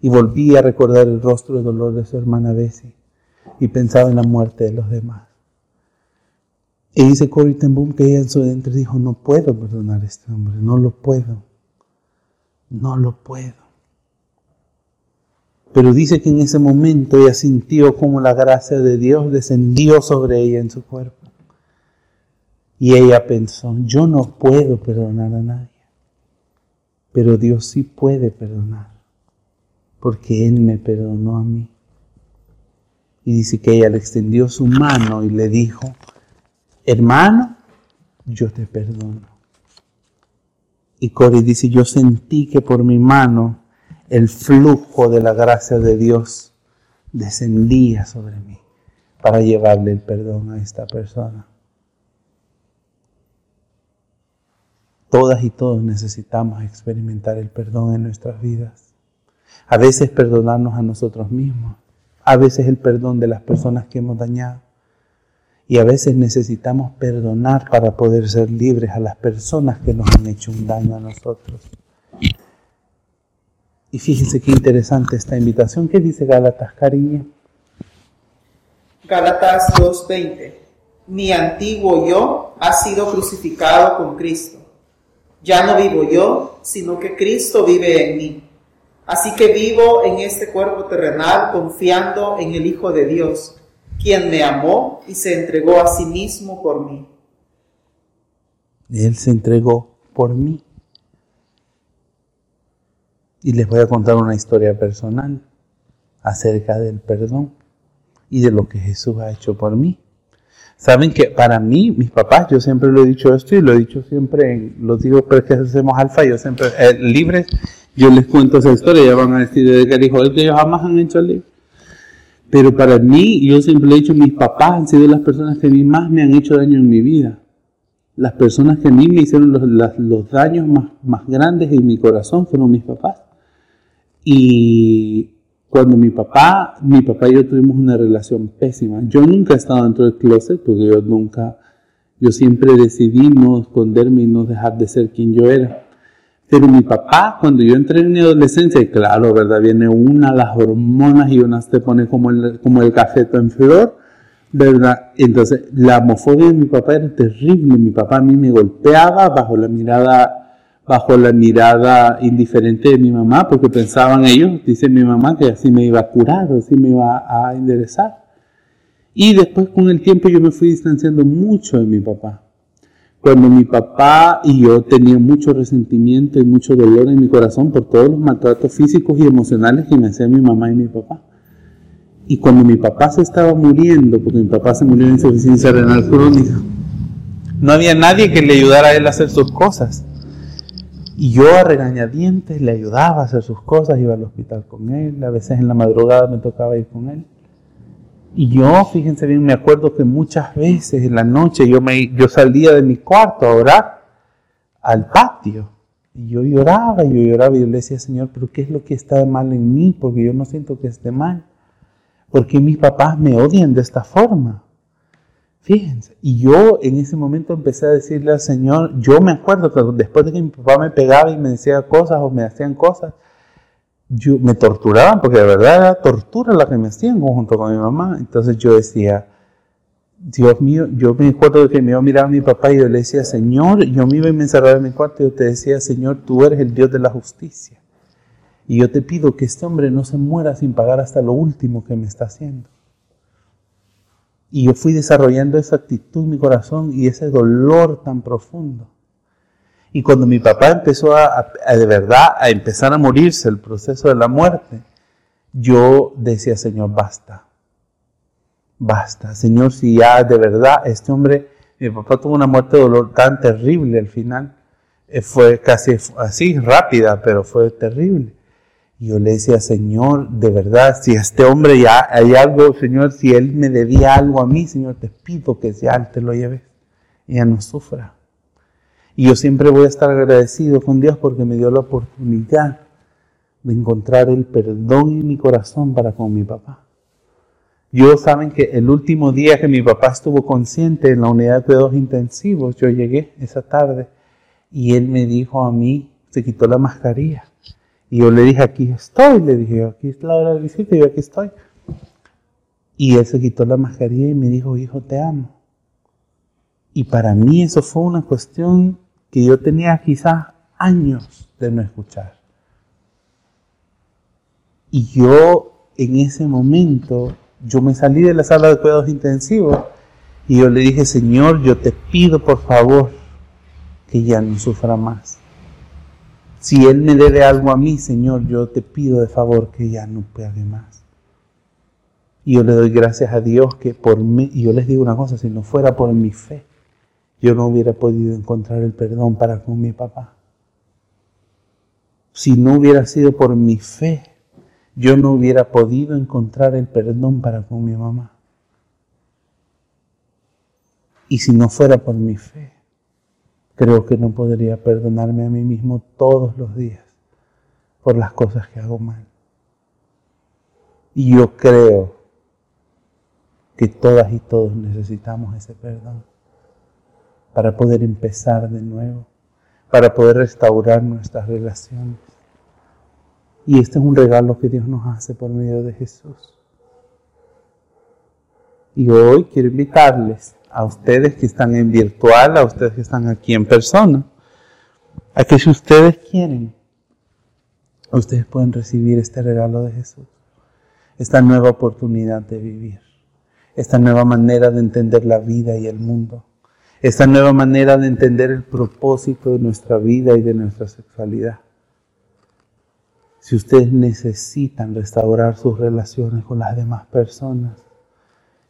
y volvía a recordar el rostro de dolor de su hermana Bessie y pensaba en la muerte de los demás. Y dice Boom que ella en su dentro dijo, no puedo perdonar a este hombre, no lo puedo, no lo puedo. Pero dice que en ese momento ella sintió como la gracia de Dios descendió sobre ella en su cuerpo. Y ella pensó, yo no puedo perdonar a nadie, pero Dios sí puede perdonar porque Él me perdonó a mí. Y dice que ella le extendió su mano y le dijo, hermano, yo te perdono. Y Corey dice, yo sentí que por mi mano el flujo de la gracia de Dios descendía sobre mí para llevarle el perdón a esta persona. Todas y todos necesitamos experimentar el perdón en nuestras vidas. A veces perdonarnos a nosotros mismos. A veces el perdón de las personas que hemos dañado. Y a veces necesitamos perdonar para poder ser libres a las personas que nos han hecho un daño a nosotros. Y fíjense qué interesante esta invitación. ¿Qué dice Gálatas, cariño? Gálatas 2.20. Mi antiguo yo ha sido crucificado con Cristo. Ya no vivo yo, sino que Cristo vive en mí. Así que vivo en este cuerpo terrenal confiando en el Hijo de Dios, quien me amó y se entregó a sí mismo por mí. Él se entregó por mí. Y les voy a contar una historia personal acerca del perdón y de lo que Jesús ha hecho por mí. Saben que para mí, mis papás, yo siempre lo he dicho esto y lo he dicho siempre, lo digo pero que hacemos alfa, yo siempre, eh, libres yo les cuento esa historia, ya van a decir de que dijo que ellos jamás han hecho el libro. Pero para mí, yo siempre he dicho, mis papás han sido las personas que a mí más me han hecho daño en mi vida. Las personas que a mí me hicieron los, los daños más, más grandes en mi corazón fueron mis papás. Y cuando mi papá, mi papá y yo tuvimos una relación pésima. Yo nunca he estado dentro del closet porque yo nunca, yo siempre decidí no esconderme y no dejar de ser quien yo era. Pero mi papá, cuando yo entré en mi adolescencia, claro, ¿verdad? Viene una, las hormonas y una te pone como el, como el cafeto en flor, ¿verdad? Entonces, la homofobia de mi papá era terrible. Mi papá a mí me golpeaba bajo la mirada, bajo la mirada indiferente de mi mamá, porque pensaban ellos, dice mi mamá, que así me iba a curar, así me iba a enderezar. Y después con el tiempo yo me fui distanciando mucho de mi papá cuando mi papá y yo tenía mucho resentimiento y mucho dolor en mi corazón por todos los maltratos físicos y emocionales que me hacían mi mamá y mi papá. Y cuando mi papá se estaba muriendo, porque mi papá se murió en insuficiencia renal crónica, no había nadie que le ayudara a él a hacer sus cosas. Y yo a regañadientes le ayudaba a hacer sus cosas, iba al hospital con él, a veces en la madrugada me tocaba ir con él. Y yo, fíjense bien, me acuerdo que muchas veces en la noche yo, me, yo salía de mi cuarto a orar al patio. Y yo lloraba, y yo lloraba y yo le decía, Señor, pero ¿qué es lo que está mal en mí? Porque yo no siento que esté mal. Porque mis papás me odian de esta forma. Fíjense, y yo en ese momento empecé a decirle al Señor, yo me acuerdo que después de que mi papá me pegaba y me decía cosas o me hacían cosas, yo, me torturaban, porque de verdad era tortura la que me hacían junto con mi mamá. Entonces yo decía, Dios mío, yo me acuerdo que me iba a mirar a mi papá y yo le decía, Señor, yo me iba a encerrar en mi cuarto y yo te decía, Señor, tú eres el Dios de la justicia. Y yo te pido que este hombre no se muera sin pagar hasta lo último que me está haciendo. Y yo fui desarrollando esa actitud en mi corazón y ese dolor tan profundo. Y cuando mi papá empezó a, de verdad a empezar a morirse, el proceso de la muerte, yo decía, Señor, basta. Basta. Señor, si ya de verdad este hombre, mi papá tuvo una muerte de dolor tan terrible al final. Eh, fue casi así, rápida, pero fue terrible. Yo le decía, Señor, de verdad, si este hombre ya hay algo, Señor, si él me debía algo a mí, Señor, te pido que ya te lo lleve y ya no sufra. Y yo siempre voy a estar agradecido con Dios porque me dio la oportunidad de encontrar el perdón en mi corazón para con mi papá. Yo saben que el último día que mi papá estuvo consciente en la unidad de cuidados intensivos, yo llegué esa tarde y él me dijo a mí, se quitó la mascarilla y yo le dije, aquí estoy. Le dije, aquí es la hora de visita yo aquí estoy. Y él se quitó la mascarilla y me dijo, hijo, te amo. Y para mí eso fue una cuestión que yo tenía quizás años de no escuchar. Y yo en ese momento, yo me salí de la sala de cuidados intensivos y yo le dije, Señor, yo te pido por favor que ya no sufra más. Si Él me debe algo a mí, Señor, yo te pido de favor que ya no pague más. Y yo le doy gracias a Dios que por mí, y yo les digo una cosa, si no fuera por mi fe, yo no hubiera podido encontrar el perdón para con mi papá. Si no hubiera sido por mi fe, yo no hubiera podido encontrar el perdón para con mi mamá. Y si no fuera por mi fe, creo que no podría perdonarme a mí mismo todos los días por las cosas que hago mal. Y yo creo que todas y todos necesitamos ese perdón para poder empezar de nuevo, para poder restaurar nuestras relaciones. Y este es un regalo que Dios nos hace por medio de Jesús. Y hoy quiero invitarles a ustedes que están en virtual, a ustedes que están aquí en persona, a que si ustedes quieren, ustedes pueden recibir este regalo de Jesús, esta nueva oportunidad de vivir, esta nueva manera de entender la vida y el mundo, esta nueva manera de entender el propósito de nuestra vida y de nuestra sexualidad. Si ustedes necesitan restaurar sus relaciones con las demás personas,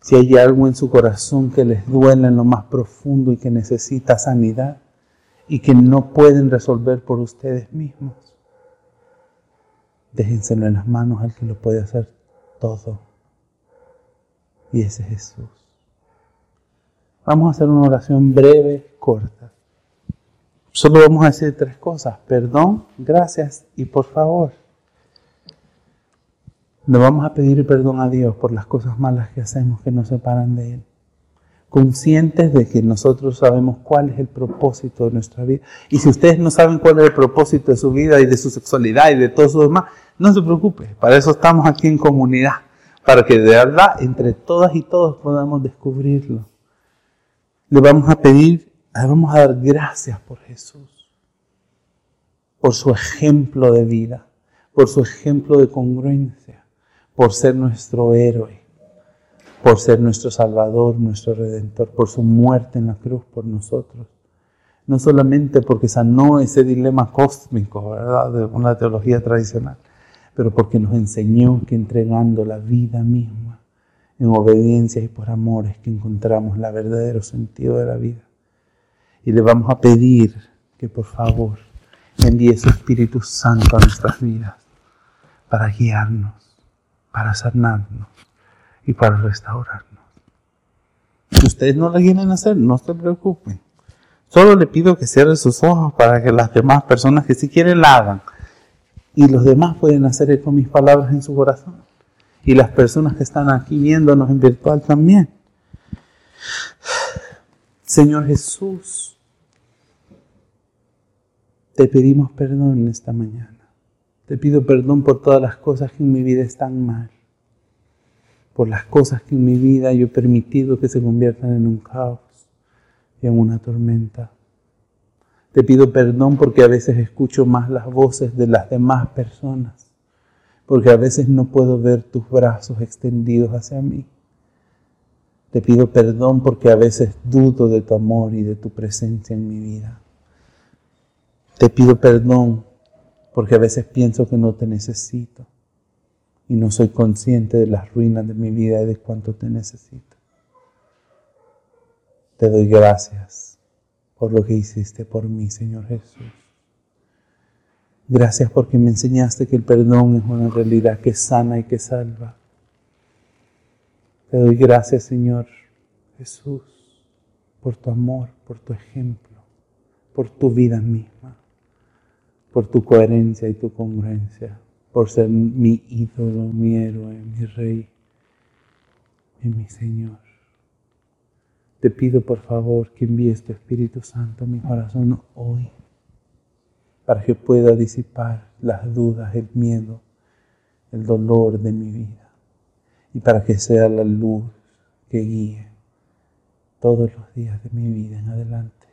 si hay algo en su corazón que les duele en lo más profundo y que necesita sanidad y que no pueden resolver por ustedes mismos, déjenselo en las manos al que lo puede hacer todo. Y ese es Jesús. Vamos a hacer una oración breve, corta. Solo vamos a decir tres cosas. Perdón, gracias y por favor. Le vamos a pedir perdón a Dios por las cosas malas que hacemos que nos separan de Él. Conscientes de que nosotros sabemos cuál es el propósito de nuestra vida. Y si ustedes no saben cuál es el propósito de su vida y de su sexualidad y de todo eso demás, no se preocupe. Para eso estamos aquí en comunidad. Para que de verdad entre todas y todos podamos descubrirlo. Le vamos a pedir, le vamos a dar gracias por Jesús. Por su ejemplo de vida. Por su ejemplo de congruencia por ser nuestro héroe, por ser nuestro Salvador, nuestro Redentor, por su muerte en la cruz por nosotros. No solamente porque sanó ese dilema cósmico, ¿verdad?, de una teología tradicional, pero porque nos enseñó que entregando la vida misma en obediencia y por amor es que encontramos el verdadero sentido de la vida. Y le vamos a pedir que por favor envíe su Espíritu Santo a nuestras vidas para guiarnos para sanarnos y para restaurarnos. Si ustedes no lo quieren hacer, no se preocupen. Solo le pido que cierre sus ojos para que las demás personas que sí quieren la hagan. Y los demás pueden hacer eco mis palabras en su corazón. Y las personas que están aquí viéndonos en virtual también. Señor Jesús, te pedimos perdón esta mañana. Te pido perdón por todas las cosas que en mi vida están mal, por las cosas que en mi vida yo he permitido que se conviertan en un caos y en una tormenta. Te pido perdón porque a veces escucho más las voces de las demás personas, porque a veces no puedo ver tus brazos extendidos hacia mí. Te pido perdón porque a veces dudo de tu amor y de tu presencia en mi vida. Te pido perdón porque a veces pienso que no te necesito y no soy consciente de las ruinas de mi vida y de cuánto te necesito. Te doy gracias por lo que hiciste por mí, Señor Jesús. Gracias porque me enseñaste que el perdón es una realidad que sana y que salva. Te doy gracias, Señor Jesús, por tu amor, por tu ejemplo, por tu vida misma, por tu coherencia y tu congruencia, por ser mi ídolo, mi héroe, mi rey y mi Señor. Te pido por favor que envíes tu Espíritu Santo a mi corazón hoy para que pueda disipar las dudas, el miedo, el dolor de mi vida y para que sea la luz que guíe todos los días de mi vida en adelante,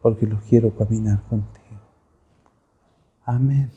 porque los quiero caminar contigo. Amén.